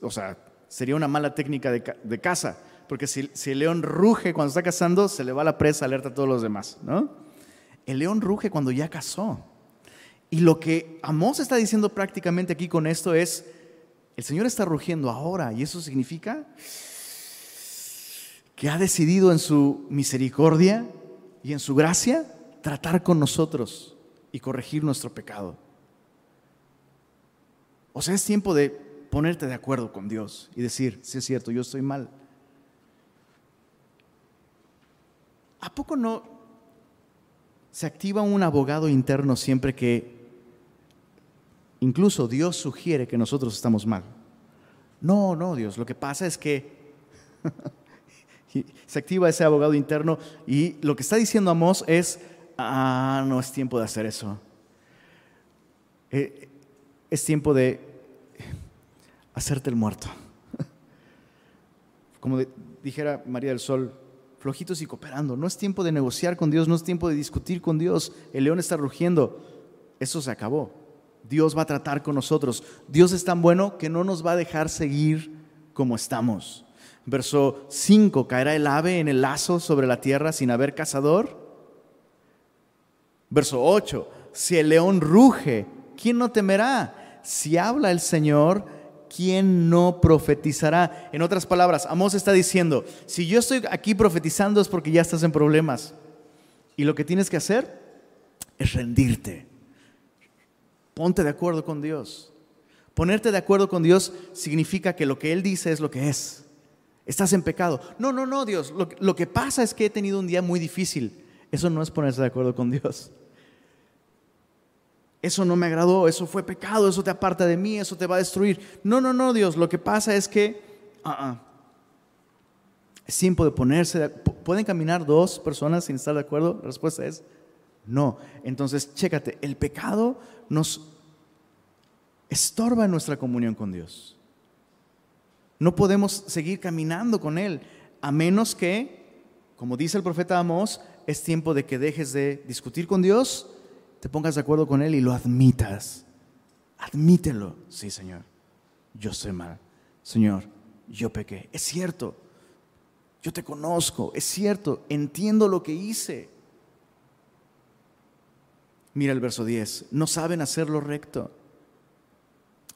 O sea, sería una mala técnica de, caza, porque si, el león ruge cuando está cazando, se le va la presa, alerta a todos los demás, ¿no? El león ruge cuando ya cazó. Y lo que Amós está diciendo prácticamente aquí con esto es, el Señor está rugiendo ahora, y eso significa que ha decidido en su misericordia y en su gracia tratar con nosotros y corregir nuestro pecado. O sea, es tiempo de ponerte de acuerdo con Dios y decir, si es cierto, yo estoy mal. ¿A poco no se activa un abogado interno siempre que incluso Dios sugiere que nosotros estamos mal? No, no, Dios, lo que pasa es que se activa ese abogado interno y lo que está diciendo Amós es, ah, no es tiempo de hacer eso. Eh, es tiempo de hacerte el muerto. Como dijera María del Sol, flojitos y cooperando. No es tiempo de negociar con Dios, no es tiempo de discutir con Dios. El león está rugiendo. Eso se acabó. Dios va a tratar con nosotros. Dios es tan bueno que no nos va a dejar seguir como estamos. Verso 5, ¿caerá el ave en el lazo sobre la tierra sin haber cazador? Verso 8, si el león ruge, ¿quién no temerá? Si habla el Señor, ¿quién no profetizará? En otras palabras, Amós está diciendo, si yo estoy aquí profetizando es porque ya estás en problemas. Y lo que tienes que hacer es rendirte. Ponte de acuerdo con Dios. Ponerte de acuerdo con Dios significa que lo que Él dice es lo que es. Estás en pecado. No, no, no, Dios. Lo, que pasa es que he tenido un día muy difícil. Eso no es ponerse de acuerdo con Dios eso no me agradó, eso fue pecado, eso te aparta de mí, eso te va a destruir. No, no, no, Dios, lo que pasa es que uh es tiempo de ponerse, de, ¿pueden caminar dos personas sin estar de acuerdo? La respuesta es no. Entonces, chécate, el pecado nos estorba nuestra comunión con Dios. No podemos seguir caminando con Él, a menos que, como dice el profeta Amós, es tiempo de que dejes de discutir con Dios te pongas de acuerdo con Él y lo admitas. Admítelo. Sí, Señor, yo soy mal. Señor, yo pequé. Es cierto. Yo te conozco. Es cierto. Entiendo lo que hice. Mira el verso 10. No saben hacer lo recto.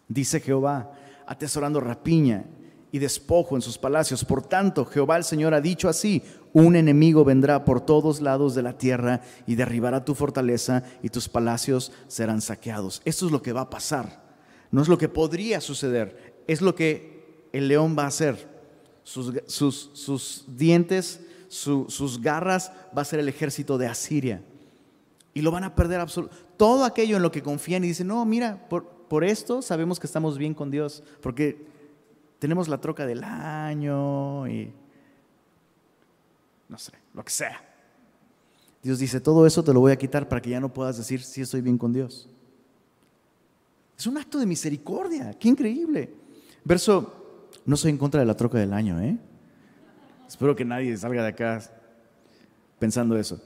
Dice Jehová, atesorando rapiña y despojo en sus palacios. Por tanto, Jehová el Señor ha dicho así, un enemigo vendrá por todos lados de la tierra y derribará tu fortaleza y tus palacios serán saqueados. Esto es lo que va a pasar. No es lo que podría suceder, es lo que el león va a hacer. Sus, dientes, sus garras va a ser el ejército de Asiria. Y lo van a perder absolutamente. Todo aquello en lo que confían y dicen, no, mira, por, por esto sabemos que estamos bien con Dios, porque tenemos la troca del año y no sé, lo que sea. Dios dice, todo eso te lo voy a quitar para que ya no puedas decir si estoy bien con Dios. Es un acto de misericordia, qué increíble. Verso, no soy en contra de la troca del año, ¿eh? Espero que nadie salga de acá pensando eso.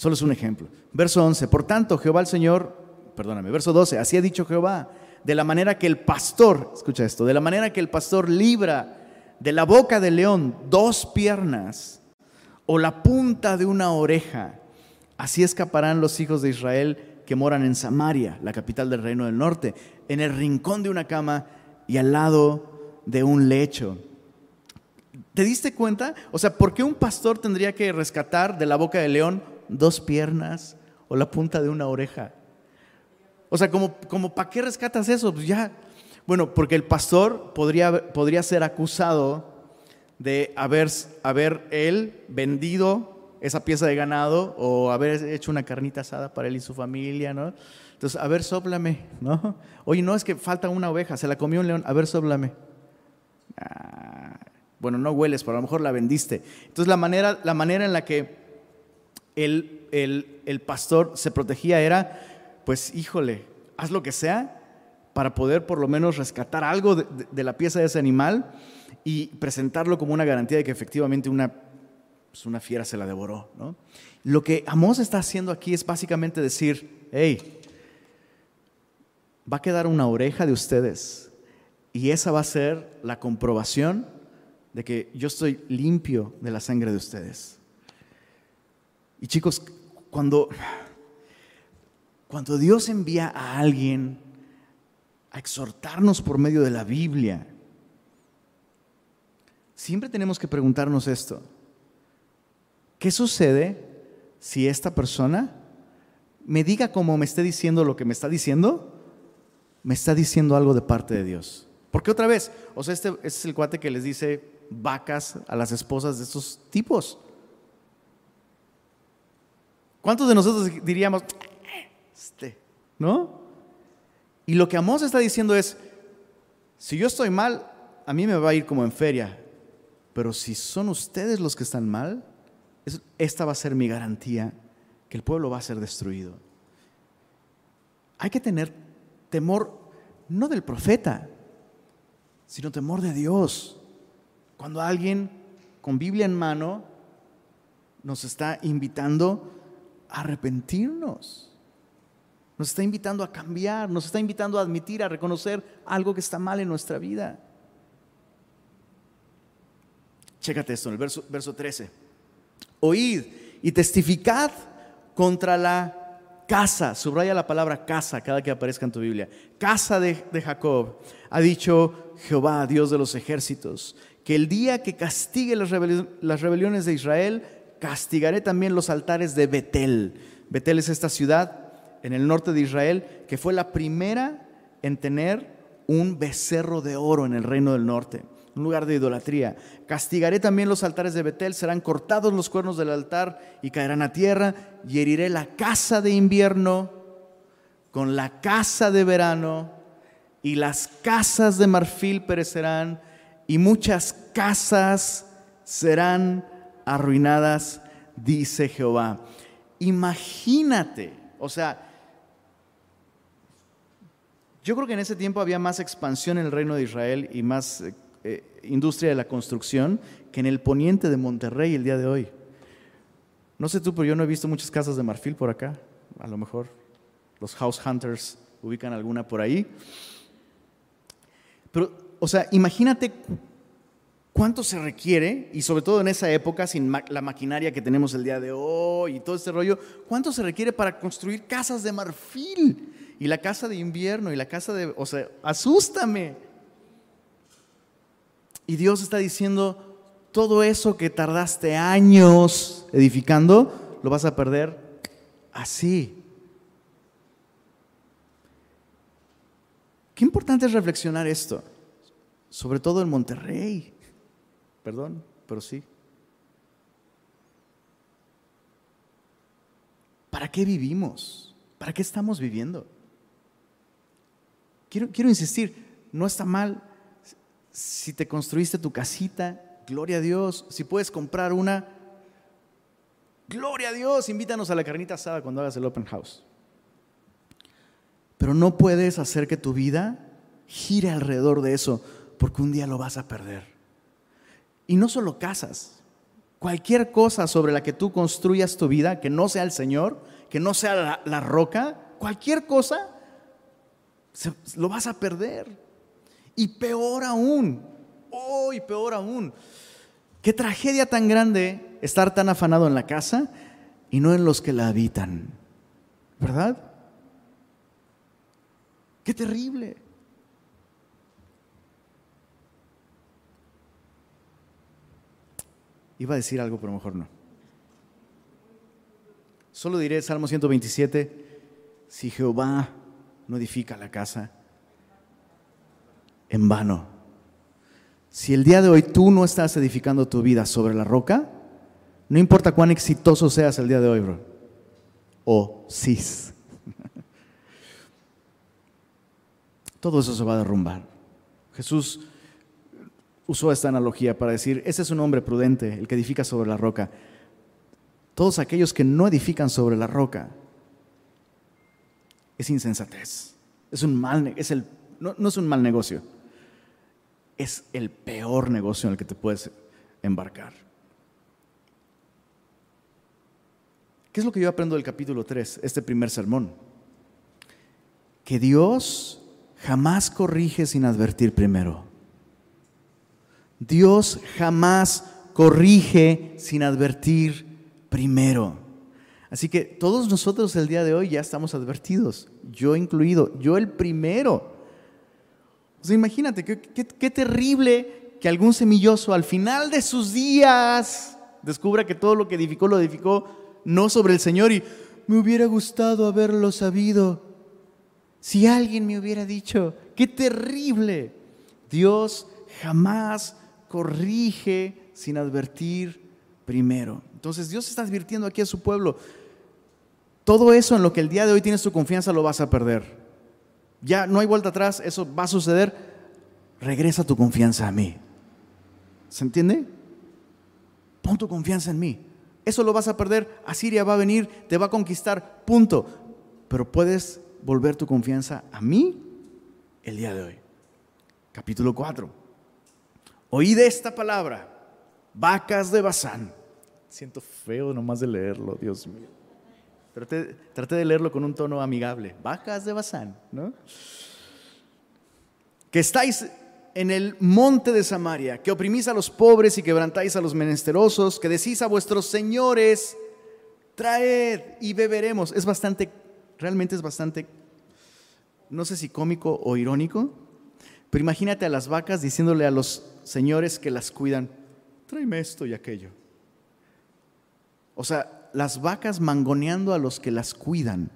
Solo es un ejemplo. Verso 11, por tanto, Jehová el Señor, perdóname, verso 12, así ha dicho Jehová, de la manera que el pastor, escucha esto, de la manera que el pastor libra de la boca del león dos piernas o la punta de una oreja, Así escaparán los hijos de Israel que moran en Samaria, la capital del reino del norte, en el rincón de una cama y al lado de un lecho. ¿Te diste cuenta? O sea, ¿por qué un pastor tendría que rescatar de la boca del león dos piernas o la punta de una oreja? O sea, como, como ¿para qué rescatas eso? Pues ya. Bueno, porque el pastor podría, podría ser acusado de haber, haber él vendido esa pieza de ganado o haber hecho una carnita asada para él y su familia, ¿no? Entonces, a ver, sóplame, ¿no? Oye, no, es que falta una oveja, se la comió un león, a ver, sóplame. Ah, bueno, no hueles, pero a lo mejor la vendiste. Entonces, la manera, la manera en la que el, el, pastor se protegía era, pues, híjole, haz lo que sea para poder por lo menos rescatar algo de, de la pieza de ese animal y presentarlo como una garantía de que efectivamente una pues una fiera se la devoró. ¿no? Lo que Amós está haciendo aquí es básicamente decir, hey, va a quedar una oreja de ustedes y esa va a ser la comprobación de que yo estoy limpio de la sangre de ustedes. Y chicos, cuando, cuando Dios envía a alguien a exhortarnos por medio de la Biblia, siempre tenemos que preguntarnos esto. ¿Qué sucede si esta persona me diga como me esté diciendo lo que me está diciendo? Me está diciendo algo de parte de Dios. Porque otra vez, o sea, este, este, es el cuate que les dice vacas a las esposas de estos tipos. ¿Cuántos de nosotros diríamos, este, ¿no? Y lo que Amós está diciendo es, si yo estoy mal, a mí me va a ir como en feria, pero si son ustedes los que están mal, esta va a ser mi garantía que el pueblo va a ser destruido. Hay que tener temor no del profeta, sino temor de Dios. Cuando alguien con Biblia en mano nos está invitando arrepentirnos, nos está invitando a cambiar, nos está invitando a admitir, a reconocer algo que está mal en nuestra vida. Chécate esto en el verso, verso 13 oíd y testificad contra la casa, subraya la palabra casa cada que aparezca en tu Biblia, casa de, Jacob, ha dicho Jehová, Dios de los ejércitos, que el día que castigue las rebeliones de Israel, castigaré también los altares de Betel. Betel es esta ciudad en el norte de Israel que fue la primera en tener un becerro de oro en el reino del norte un lugar de idolatría. Castigaré también los altares de Betel, serán cortados los cuernos del altar y caerán a tierra, y heriré la casa de invierno con la casa de verano, y las casas de marfil perecerán, y muchas casas serán arruinadas, dice Jehová. Imagínate, o sea, yo creo que en ese tiempo había más expansión en el reino de Israel y más eh, eh, industria de la construcción que en el poniente de Monterrey el día de hoy. No sé tú, pero yo no he visto muchas casas de marfil por acá. A lo mejor los house hunters ubican alguna por ahí. Pero, o sea, imagínate cuánto se requiere, y sobre todo en esa época, sin la maquinaria que tenemos el día de hoy y todo este rollo, cuánto se requiere para construir casas de marfil y la casa de invierno y la casa de, o sea, asústame. Y Dios está diciendo, todo eso que tardaste años edificando, lo vas a perder así. Qué importante es reflexionar esto, sobre todo en Monterrey. Perdón, pero sí. ¿Para qué vivimos? ¿Para qué estamos viviendo? Quiero, quiero insistir, no está mal si te construiste tu casita, gloria a Dios. Si puedes comprar una, gloria a Dios. Invítanos a la carnita asada cuando hagas el open house. Pero no puedes hacer que tu vida gire alrededor de eso, porque un día lo vas a perder. Y no solo casas, cualquier cosa sobre la que tú construyas tu vida, que no sea el Señor, que no sea la, roca, cualquier cosa, lo vas a perder. Y peor aún, oh, peor aún, qué tragedia tan grande estar tan afanado en la casa y no en los que la habitan. ¿Verdad? Qué terrible. Iba a decir algo, pero mejor no. Solo diré Salmo 127, si Jehová no edifica la casa, en vano. Si el día de hoy tú no estás edificando tu vida sobre la roca, no importa cuán exitoso seas el día de hoy, bro. O cis. Todo eso se va a derrumbar. Jesús usó esta analogía para decir, ese es un hombre prudente, el que edifica sobre la roca. Todos aquellos que no edifican sobre la roca es insensatez. Es un mal, es el, no, no es un mal negocio, es el peor negocio en el que te puedes embarcar. ¿Qué es lo que yo aprendo del capítulo 3, este primer sermón? Que Dios jamás corrige sin advertir primero. Dios jamás corrige sin advertir primero. Así que todos nosotros el día de hoy ya estamos advertidos, yo incluido, yo el primero. O sea, imagínate, qué, qué terrible que algún semilloso al final de sus días descubra que todo lo que edificó lo edificó no sobre el Señor y me hubiera gustado haberlo sabido. Si alguien me hubiera dicho, qué terrible, Dios jamás corrige sin advertir primero. Entonces Dios está advirtiendo aquí a su pueblo, todo eso en lo que el día de hoy tienes tu confianza lo vas a perder. Ya no hay vuelta atrás, eso va a suceder. Regresa tu confianza a mí. ¿Se entiende? Pon tu confianza en mí. Eso lo vas a perder. Asiria va a venir, te va a conquistar, punto. Pero puedes volver tu confianza a mí el día de hoy. Capítulo 4. Oí de esta palabra, vacas de Bazán. Siento feo nomás de leerlo, Dios mío. Traté, traté de leerlo con un tono amigable. Vacas de Bazán, ¿no? Que estáis en el monte de Samaria, que oprimís a los pobres y quebrantáis a los menesterosos, que decís a vuestros señores, traed y beberemos. Es bastante, realmente es bastante, no sé si cómico o irónico, pero imagínate a las vacas diciéndole a los señores que las cuidan, tráeme esto y aquello. O sea, las vacas mangoneando a los que las cuidan.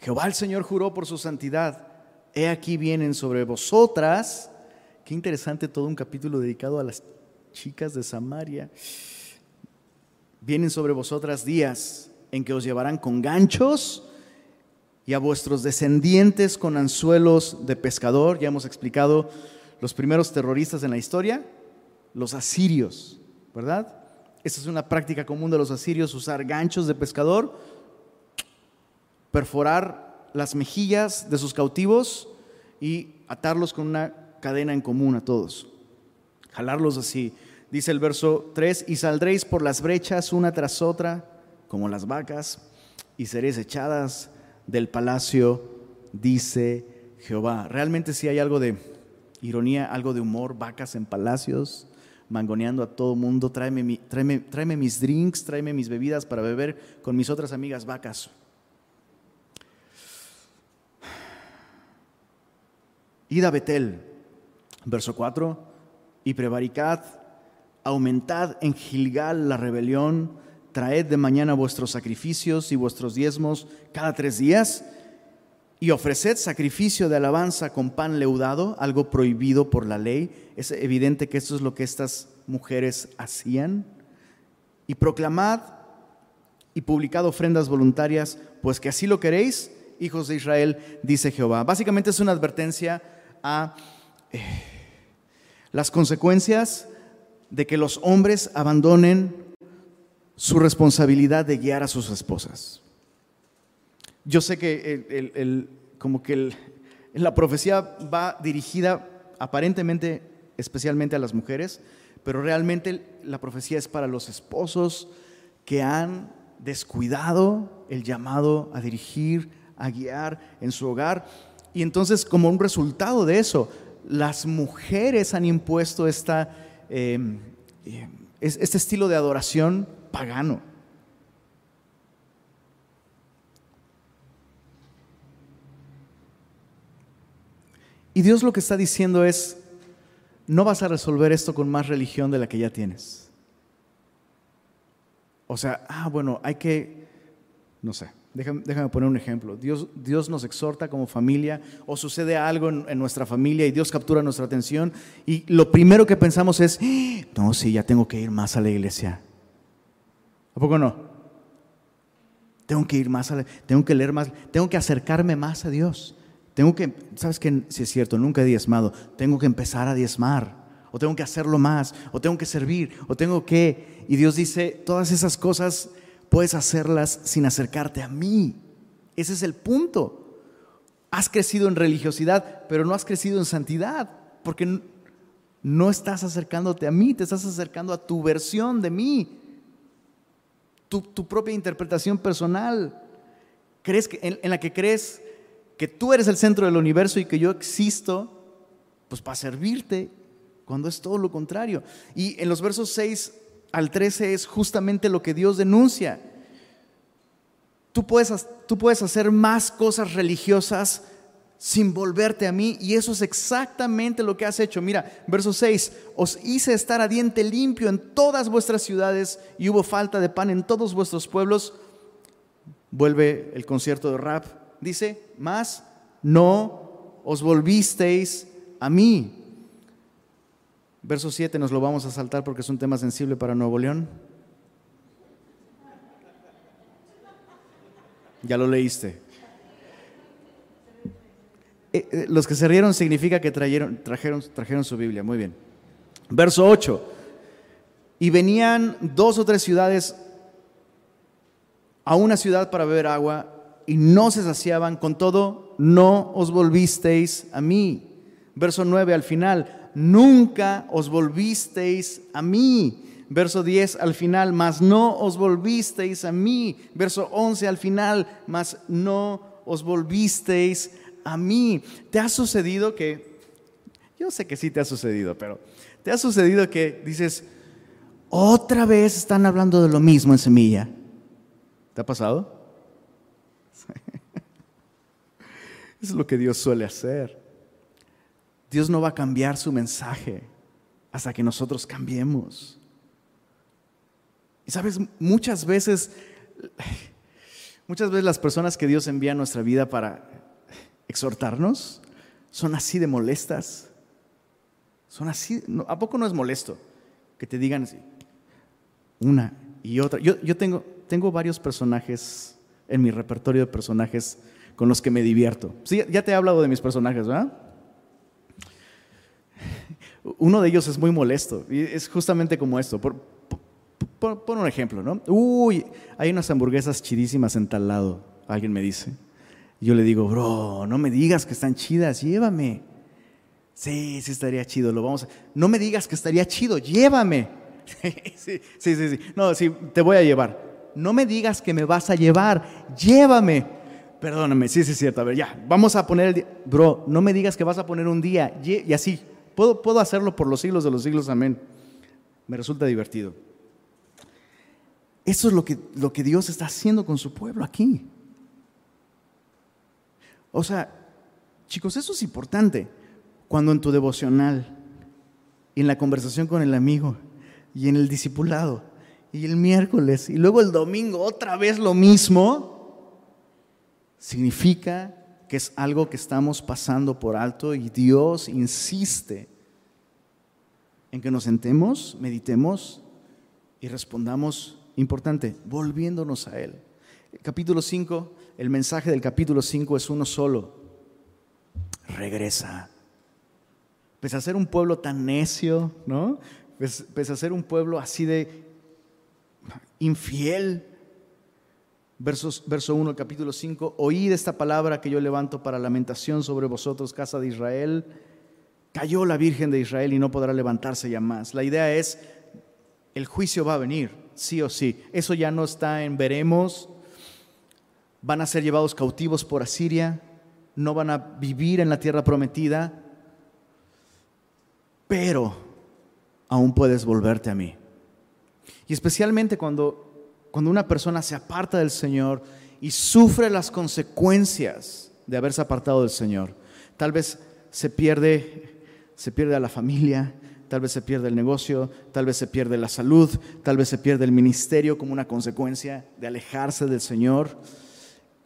Jehová el Señor juró por su santidad, he aquí vienen sobre vosotras. Qué interesante todo un capítulo dedicado a las chicas de Samaria. Vienen sobre vosotras días en que os llevarán con ganchos y a vuestros descendientes con anzuelos de pescador. Ya hemos explicado los primeros terroristas en la historia, los asirios, ¿verdad? Esa es una práctica común de los asirios, usar ganchos de pescador, perforar las mejillas de sus cautivos y atarlos con una cadena en común a todos, jalarlos así. Dice el verso 3, y saldréis por las brechas una tras otra, como las vacas, y seréis echadas del palacio, dice Jehová. Realmente si hay algo de ironía, algo de humor, vacas en palacios, mangoneando a todo mundo, tráeme, tráeme, tráeme mis drinks, tráeme mis bebidas para beber con mis otras amigas vacas. Id a Betel, verso 4, y prevaricad, aumentad en Gilgal la rebelión, traed de mañana vuestros sacrificios y vuestros diezmos cada tres días, y ofreced sacrificio de alabanza con pan leudado, algo prohibido por la ley. Es evidente que esto es lo que estas mujeres hacían. Y proclamad y publicad ofrendas voluntarias, pues que así lo queréis, hijos de Israel, dice Jehová. Básicamente es una advertencia a eh, las consecuencias de que los hombres abandonen su responsabilidad de guiar a sus esposas. Yo sé que como que la profecía va dirigida aparentemente especialmente a las mujeres, pero realmente la profecía es para los esposos que han descuidado el llamado a dirigir, a guiar en su hogar. Y entonces como un resultado de eso, las mujeres han impuesto esta... Eh, eh, es este estilo de adoración pagano. Y Dios lo que está diciendo es, no vas a resolver esto con más religión de la que ya tienes. O sea, ah, bueno, hay que, no sé, déjame, poner un ejemplo. Dios, Dios, nos exhorta como familia o sucede algo en, nuestra familia y Dios captura nuestra atención y lo primero que pensamos es, ¡Ah! no, sí, ya tengo que ir más a la iglesia. ¿A poco no? Tengo que ir más a la, tengo que leer más, tengo que acercarme más a Dios. Tengo que, ¿sabes qué? Si es cierto, nunca he diezmado. Tengo que empezar a diezmar. O tengo que hacerlo más. O tengo que servir. O tengo que... Y Dios dice, todas esas cosas puedes hacerlas sin acercarte a mí. Ese es el punto. Has crecido en religiosidad, pero no has crecido en santidad. Porque no estás acercándote a mí, te estás acercando a tu versión de mí. Tu, propia interpretación personal. ¿Crees que, en la que crees que tú eres el centro del universo y que yo existo, pues para servirte, cuando es todo lo contrario. Y en los versos 6 al 13 es justamente lo que Dios denuncia. Tú puedes, tú puedes hacer más cosas religiosas sin volverte a mí y eso es exactamente lo que has hecho. Mira, verso 6, os hice estar a diente limpio en todas vuestras ciudades y hubo falta de pan en todos vuestros pueblos. Vuelve el concierto de rap dice, más no os volvisteis a mí. Verso 7 nos lo vamos a saltar porque es un tema sensible para Nuevo León. Ya lo leíste. Eh, eh, los que se rieron significa que trajeron, trajeron, su Biblia. Muy bien. Verso 8. Y venían dos o tres ciudades a una ciudad para beber agua y no se saciaban, con todo, no os volvisteis a mí. Verso 9 al final, nunca os volvisteis a mí. Verso 10 al final, mas no os volvisteis a mí. Verso 11 al final, mas no os volvisteis a mí. ¿Te ha sucedido que, yo sé que sí te ha sucedido, pero te ha sucedido que dices, otra vez están hablando de lo mismo en semilla? ¿Te ha pasado? es lo que Dios suele hacer. Dios no va a cambiar su mensaje hasta que nosotros cambiemos. Y sabes, muchas veces, muchas veces las personas que Dios envía a nuestra vida para exhortarnos son así de molestas. Son así, ¿a poco no es molesto que te digan así? Una y otra. Yo, yo tengo, tengo varios personajes en mi repertorio de personajes con los que me divierto. Sí, ya te he hablado de mis personajes, ¿verdad? Uno de ellos es muy molesto y es justamente como esto. Por, por, un ejemplo, ¿no? Uy, hay unas hamburguesas chidísimas en tal lado, alguien me dice. Yo le digo, bro, no me digas que están chidas, llévame. Sí, sí estaría chido, lo vamos a... No me digas que estaría chido, llévame. sí, sí, sí, sí. No, sí, te voy a llevar. No me digas que me vas a llevar, llévame. Perdóname, sí, sí es cierto. A ver, ya, vamos a poner el día. Bro, no me digas que vas a poner un día y así. Puedo, puedo hacerlo por los siglos de los siglos, amén. Me resulta divertido. Eso es lo que, lo que Dios está haciendo con su pueblo aquí. O sea, chicos, eso es importante. Cuando en tu devocional, en la conversación con el amigo, y en el discipulado, y el miércoles, y luego el domingo otra vez lo mismo, significa que es algo que estamos pasando por alto y Dios insiste en que nos sentemos, meditemos y respondamos, importante, volviéndonos a Él. capítulo 5, el mensaje del capítulo 5 es uno solo. Regresa. Pese a ser un pueblo tan necio, ¿no? Pese a ser un pueblo así de infiel, Versos, verso 1, capítulo 5, oíd esta palabra que yo levanto para lamentación sobre vosotros, casa de Israel. Cayó la Virgen de Israel y no podrá levantarse ya más. La idea es, el juicio va a venir, sí o sí. Eso ya no está en veremos. Van a ser llevados cautivos por Asiria, no van a vivir en la tierra prometida, pero aún puedes volverte a mí. Y especialmente cuando, cuando una persona se aparta del Señor y sufre las consecuencias de haberse apartado del Señor. Tal vez se pierde, se pierde a la familia, tal vez se pierde el negocio, tal vez se pierde la salud, tal vez se pierde el ministerio como una consecuencia de alejarse del Señor.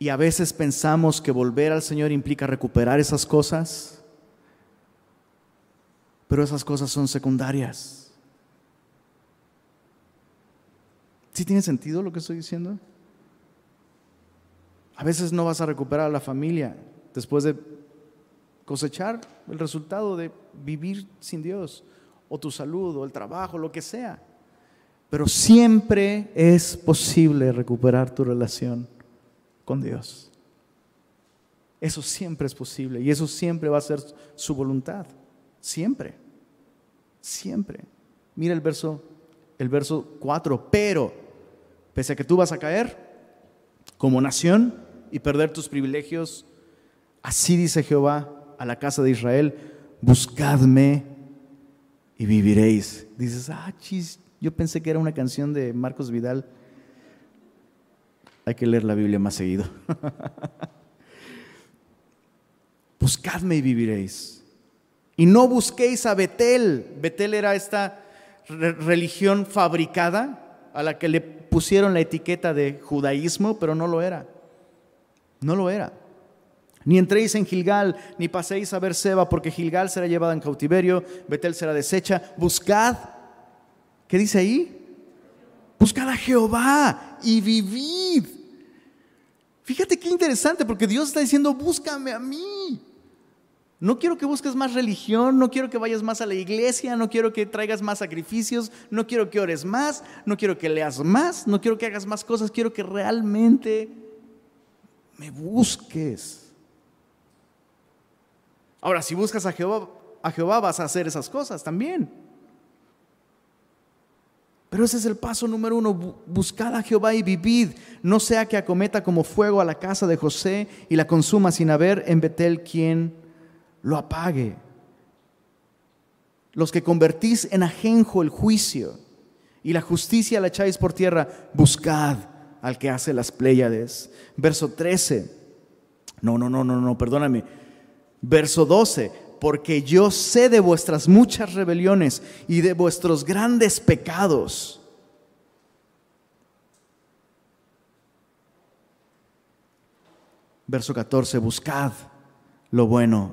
Y a veces pensamos que volver al Señor implica recuperar esas cosas, pero esas cosas son secundarias. ¿Sí tiene sentido lo que estoy diciendo? A veces no vas a recuperar a la familia después de cosechar el resultado de vivir sin Dios o tu salud, o el trabajo, lo que sea. Pero siempre es posible recuperar tu relación con Dios. Eso siempre es posible y eso siempre va a ser su voluntad. Siempre. Siempre. Mira el verso el verso 4, pero pese a que tú vas a caer como nación y perder tus privilegios, así dice Jehová a la casa de Israel, buscadme y viviréis. Dices, ah, chis, yo pensé que era una canción de Marcos Vidal. Hay que leer la Biblia más seguido. Buscadme y viviréis. Y no busquéis a Betel. Betel era esta religión fabricada a la que le pusieron la etiqueta de judaísmo, pero no lo era. No lo era. Ni entréis en Gilgal, ni paséis a Berseba, porque Gilgal será llevada en cautiverio, Betel será deshecha. Buscad, ¿qué dice ahí? Buscad a Jehová y vivid. Fíjate qué interesante, porque Dios está diciendo, búscame a mí. No quiero que busques más religión, no quiero que vayas más a la iglesia, no quiero que traigas más sacrificios, no quiero que ores más, no quiero que leas más, no quiero que hagas más cosas, quiero que realmente me busques. Ahora, si buscas a Jehová, a Jehová vas a hacer esas cosas también. Pero ese es el paso número uno, buscad a Jehová y vivid, no sea que acometa como fuego a la casa de José y la consuma sin haber en Betel quien lo apague. Los que convertís en ajenjo el juicio y la justicia la echáis por tierra, buscad al que hace las Pléyades. Verso 13. No, no, no, no, no, perdóname. Verso 12, porque yo sé de vuestras muchas rebeliones y de vuestros grandes pecados. Verso 14, buscad lo bueno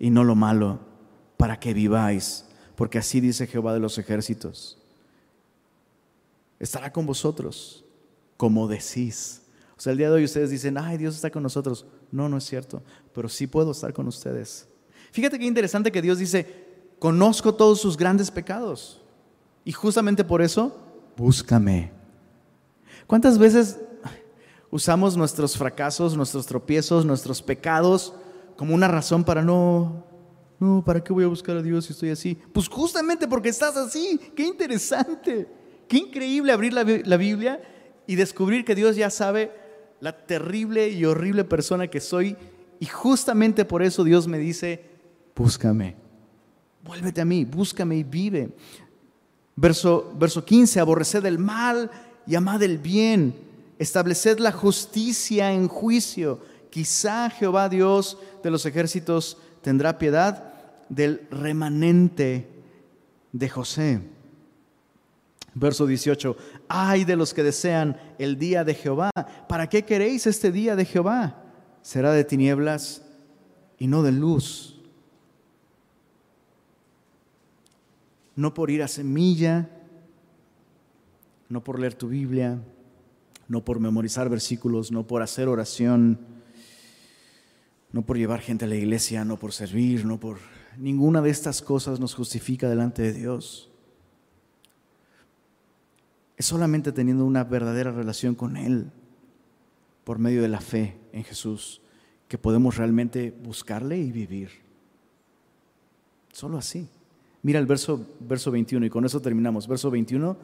y no lo malo, para que viváis, porque así dice Jehová de los ejércitos. Estará con vosotros, como decís. O sea, el día de hoy ustedes dicen, ay, Dios está con nosotros. No, no es cierto, pero sí puedo estar con ustedes. Fíjate qué interesante que Dios dice, conozco todos sus grandes pecados. Y justamente por eso, búscame. ¿Cuántas veces usamos nuestros fracasos, nuestros tropiezos, nuestros pecados como una razón para no, no, ¿para qué voy a buscar a Dios si estoy así? Pues justamente porque estás así. Qué interesante. Qué increíble abrir la, la Biblia y descubrir que Dios ya sabe la terrible y horrible persona que soy. Y justamente por eso Dios me dice, búscame, vuélvete a mí, búscame y vive. Verso, verso 15, aborreced el mal y amad el bien, estableced la justicia en juicio. Quizá Jehová Dios de los ejércitos tendrá piedad del remanente de José. Verso 18, ay de los que desean el día de Jehová. ¿Para qué queréis este día de Jehová? Será de tinieblas y no de luz. No por ir a semilla, no por leer tu Biblia, no por memorizar versículos, no por hacer oración, no por llevar gente a la iglesia, no por servir, no por... Ninguna de estas cosas nos justifica delante de Dios. Es solamente teniendo una verdadera relación con Él, por medio de la fe en Jesús, que podemos realmente buscarle y vivir. Solo así. Mira el verso, verso 21 y con eso terminamos. Verso 21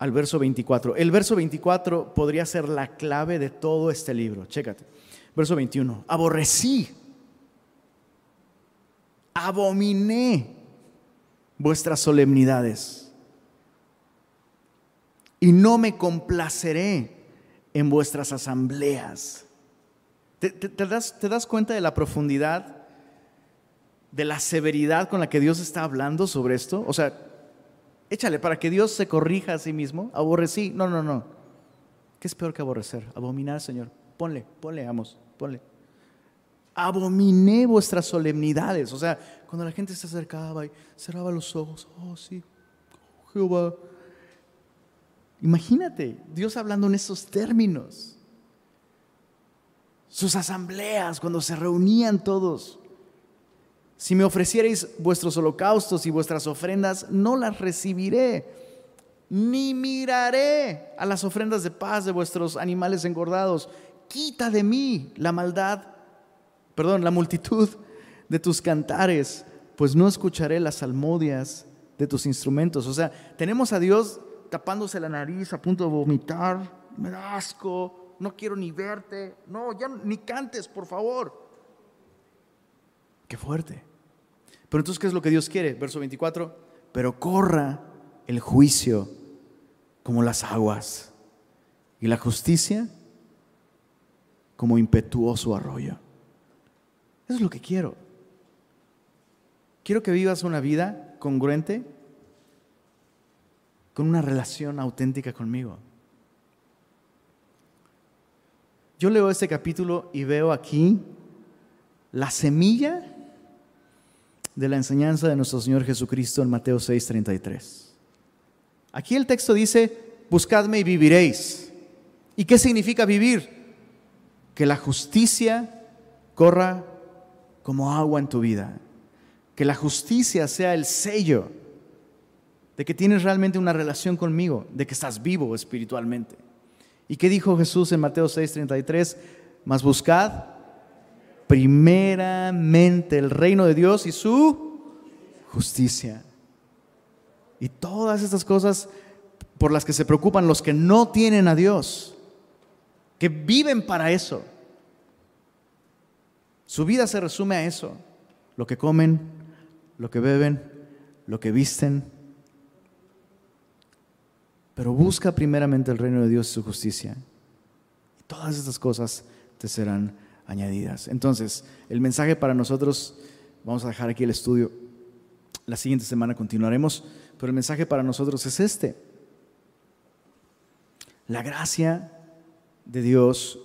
al verso 24. El verso 24 podría ser la clave de todo este libro. Chécate. Verso 21. Aborrecí, abominé vuestras solemnidades y no me complaceré en vuestras asambleas. ¿Te, das, ¿Te, das, cuenta de la profundidad, de la severidad con la que Dios está hablando sobre esto? O sea, échale para que Dios se corrija a sí mismo. Aborrecí. No, no, no. ¿Qué es peor que aborrecer? Abominar, Señor. Ponle, ponle, amos, ponle. Abominé vuestras solemnidades. O sea, cuando la gente se acercaba y cerraba los ojos, oh sí, Jehová. Imagínate, Dios hablando en esos términos. Sus asambleas, cuando se reunían todos. Si me ofrecierais vuestros holocaustos y vuestras ofrendas, no las recibiré, ni miraré a las ofrendas de paz de vuestros animales engordados. Quita de mí la maldad, perdón, la multitud de tus cantares, pues no escucharé las salmodias de tus instrumentos. O sea, tenemos a Dios tapándose la nariz, a punto de vomitar, me da asco, no quiero ni verte, no, ya ni cantes, por favor. Qué fuerte. Pero entonces, ¿qué es lo que Dios quiere? Verso 24, pero corra el juicio como las aguas y la justicia como impetuoso arroyo. Eso es lo que quiero. Quiero que vivas una vida congruente con una relación auténtica conmigo. Yo leo este capítulo y veo aquí la semilla de la enseñanza de nuestro Señor Jesucristo en Mateo 6:33. Aquí el texto dice, buscadme y viviréis. ¿Y qué significa vivir? Que la justicia corra como agua en tu vida que la justicia sea el sello de que tienes realmente una relación conmigo, de que estás vivo espiritualmente. ¿Y qué dijo Jesús en Mateo 6:33? Más buscad primeramente el reino de Dios y su justicia. Y todas estas cosas por las que se preocupan los que no tienen a Dios, que viven para eso. Su vida se resume a eso, lo que comen, lo que beben, lo que visten. Pero busca primeramente el reino de Dios y su justicia. Y todas estas cosas te serán añadidas. Entonces, el mensaje para nosotros, vamos a dejar aquí el estudio. La siguiente semana continuaremos, pero el mensaje para nosotros es este. La gracia de Dios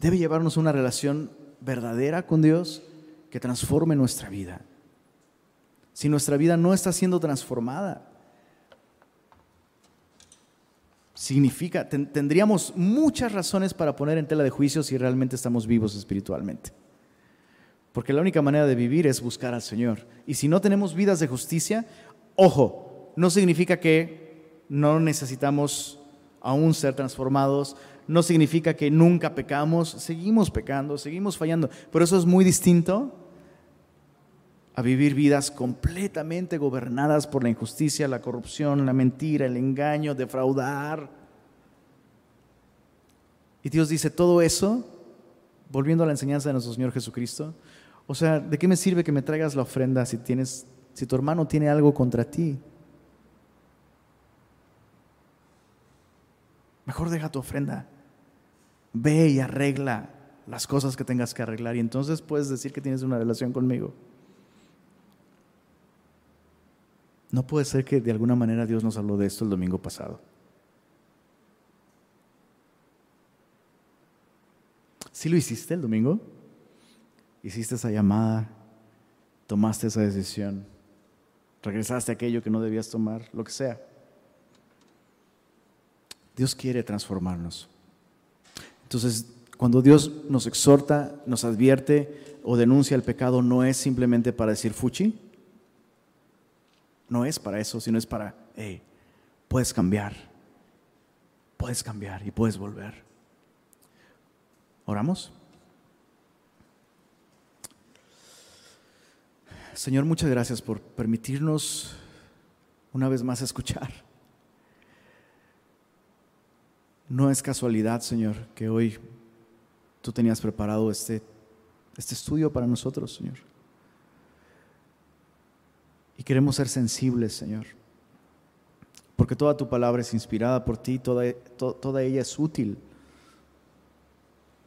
debe llevarnos a una relación verdadera con Dios que transforme nuestra vida. Si nuestra vida no está siendo transformada, significa, tendríamos muchas razones para poner en tela de juicio si realmente estamos vivos espiritualmente. Porque la única manera de vivir es buscar al Señor. Y si no tenemos vidas de justicia, ojo, no significa que no necesitamos aún ser transformados, no significa que nunca pecamos, seguimos pecando, seguimos fallando, pero eso es muy distinto a vivir vidas completamente gobernadas por la injusticia, la corrupción, la mentira, el engaño, defraudar. Y Dios dice, todo eso, volviendo a la enseñanza de nuestro Señor Jesucristo, o sea, ¿de qué me sirve que me traigas la ofrenda si tienes si tu hermano tiene algo contra ti? Mejor deja tu ofrenda. Ve y arregla las cosas que tengas que arreglar y entonces puedes decir que tienes una relación conmigo. No puede ser que de alguna manera Dios nos habló de esto el domingo pasado. ¿Sí lo hiciste el domingo? Hiciste esa llamada, tomaste esa decisión, regresaste a aquello que no debías tomar, lo que sea. Dios quiere transformarnos. Entonces, cuando Dios nos exhorta, nos advierte o denuncia el pecado, no es simplemente para decir fuchi, no es para eso, sino es para, hey, puedes cambiar, puedes cambiar y puedes volver. ¿Oramos? Señor, muchas gracias por permitirnos una vez más escuchar. No es casualidad, Señor, que hoy tú tenías preparado este, este estudio para nosotros, Señor. Y queremos ser sensibles, Señor. porque toda tu palabra es inspirada por ti, toda, ella es útil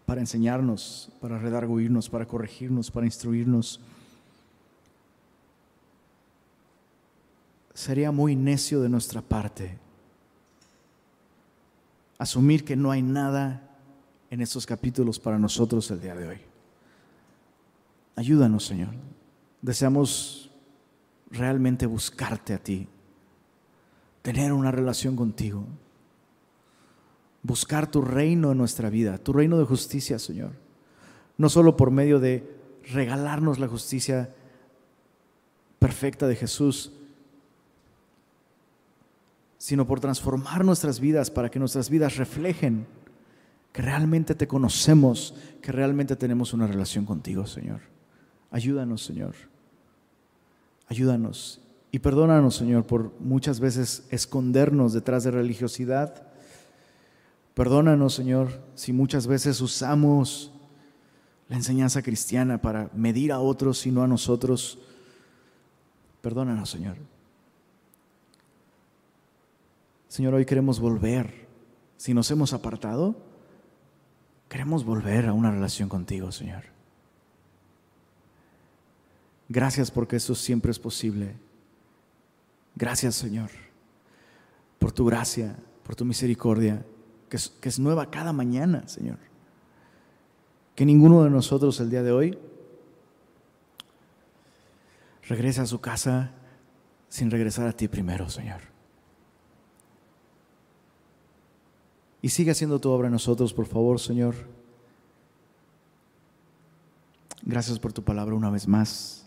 para enseñarnos, para redarguirnos, para corregirnos, para instruirnos. Sería muy necio de nuestra parte asumir que no hay nada en estos capítulos para nosotros el día de hoy. Ayúdanos, Señor. Deseamos realmente buscarte a ti, tener una relación contigo, buscar tu reino en nuestra vida, tu reino de justicia, Señor. No solo por medio de regalarnos la justicia perfecta de Jesús, sino por transformar nuestras vidas para que nuestras vidas reflejen que realmente te conocemos, que realmente tenemos una relación contigo, Señor. Ayúdanos, Señor. Ayúdanos. Y perdónanos, Señor, por muchas veces escondernos detrás de religiosidad. Perdónanos, Señor, si muchas veces usamos la enseñanza cristiana para medir a otros y no a nosotros. Perdónanos, Señor. Señor, hoy queremos volver. Si nos hemos apartado, queremos volver a una relación contigo, Señor. Gracias porque eso siempre es posible. Gracias, Señor, por tu gracia, por tu misericordia, que es, nueva cada mañana, Señor. Que ninguno de nosotros el día de hoy regrese a su casa sin regresar a ti primero, Señor. Y sigue haciendo tu obra en nosotros, por favor, Señor. Gracias por tu palabra una vez más.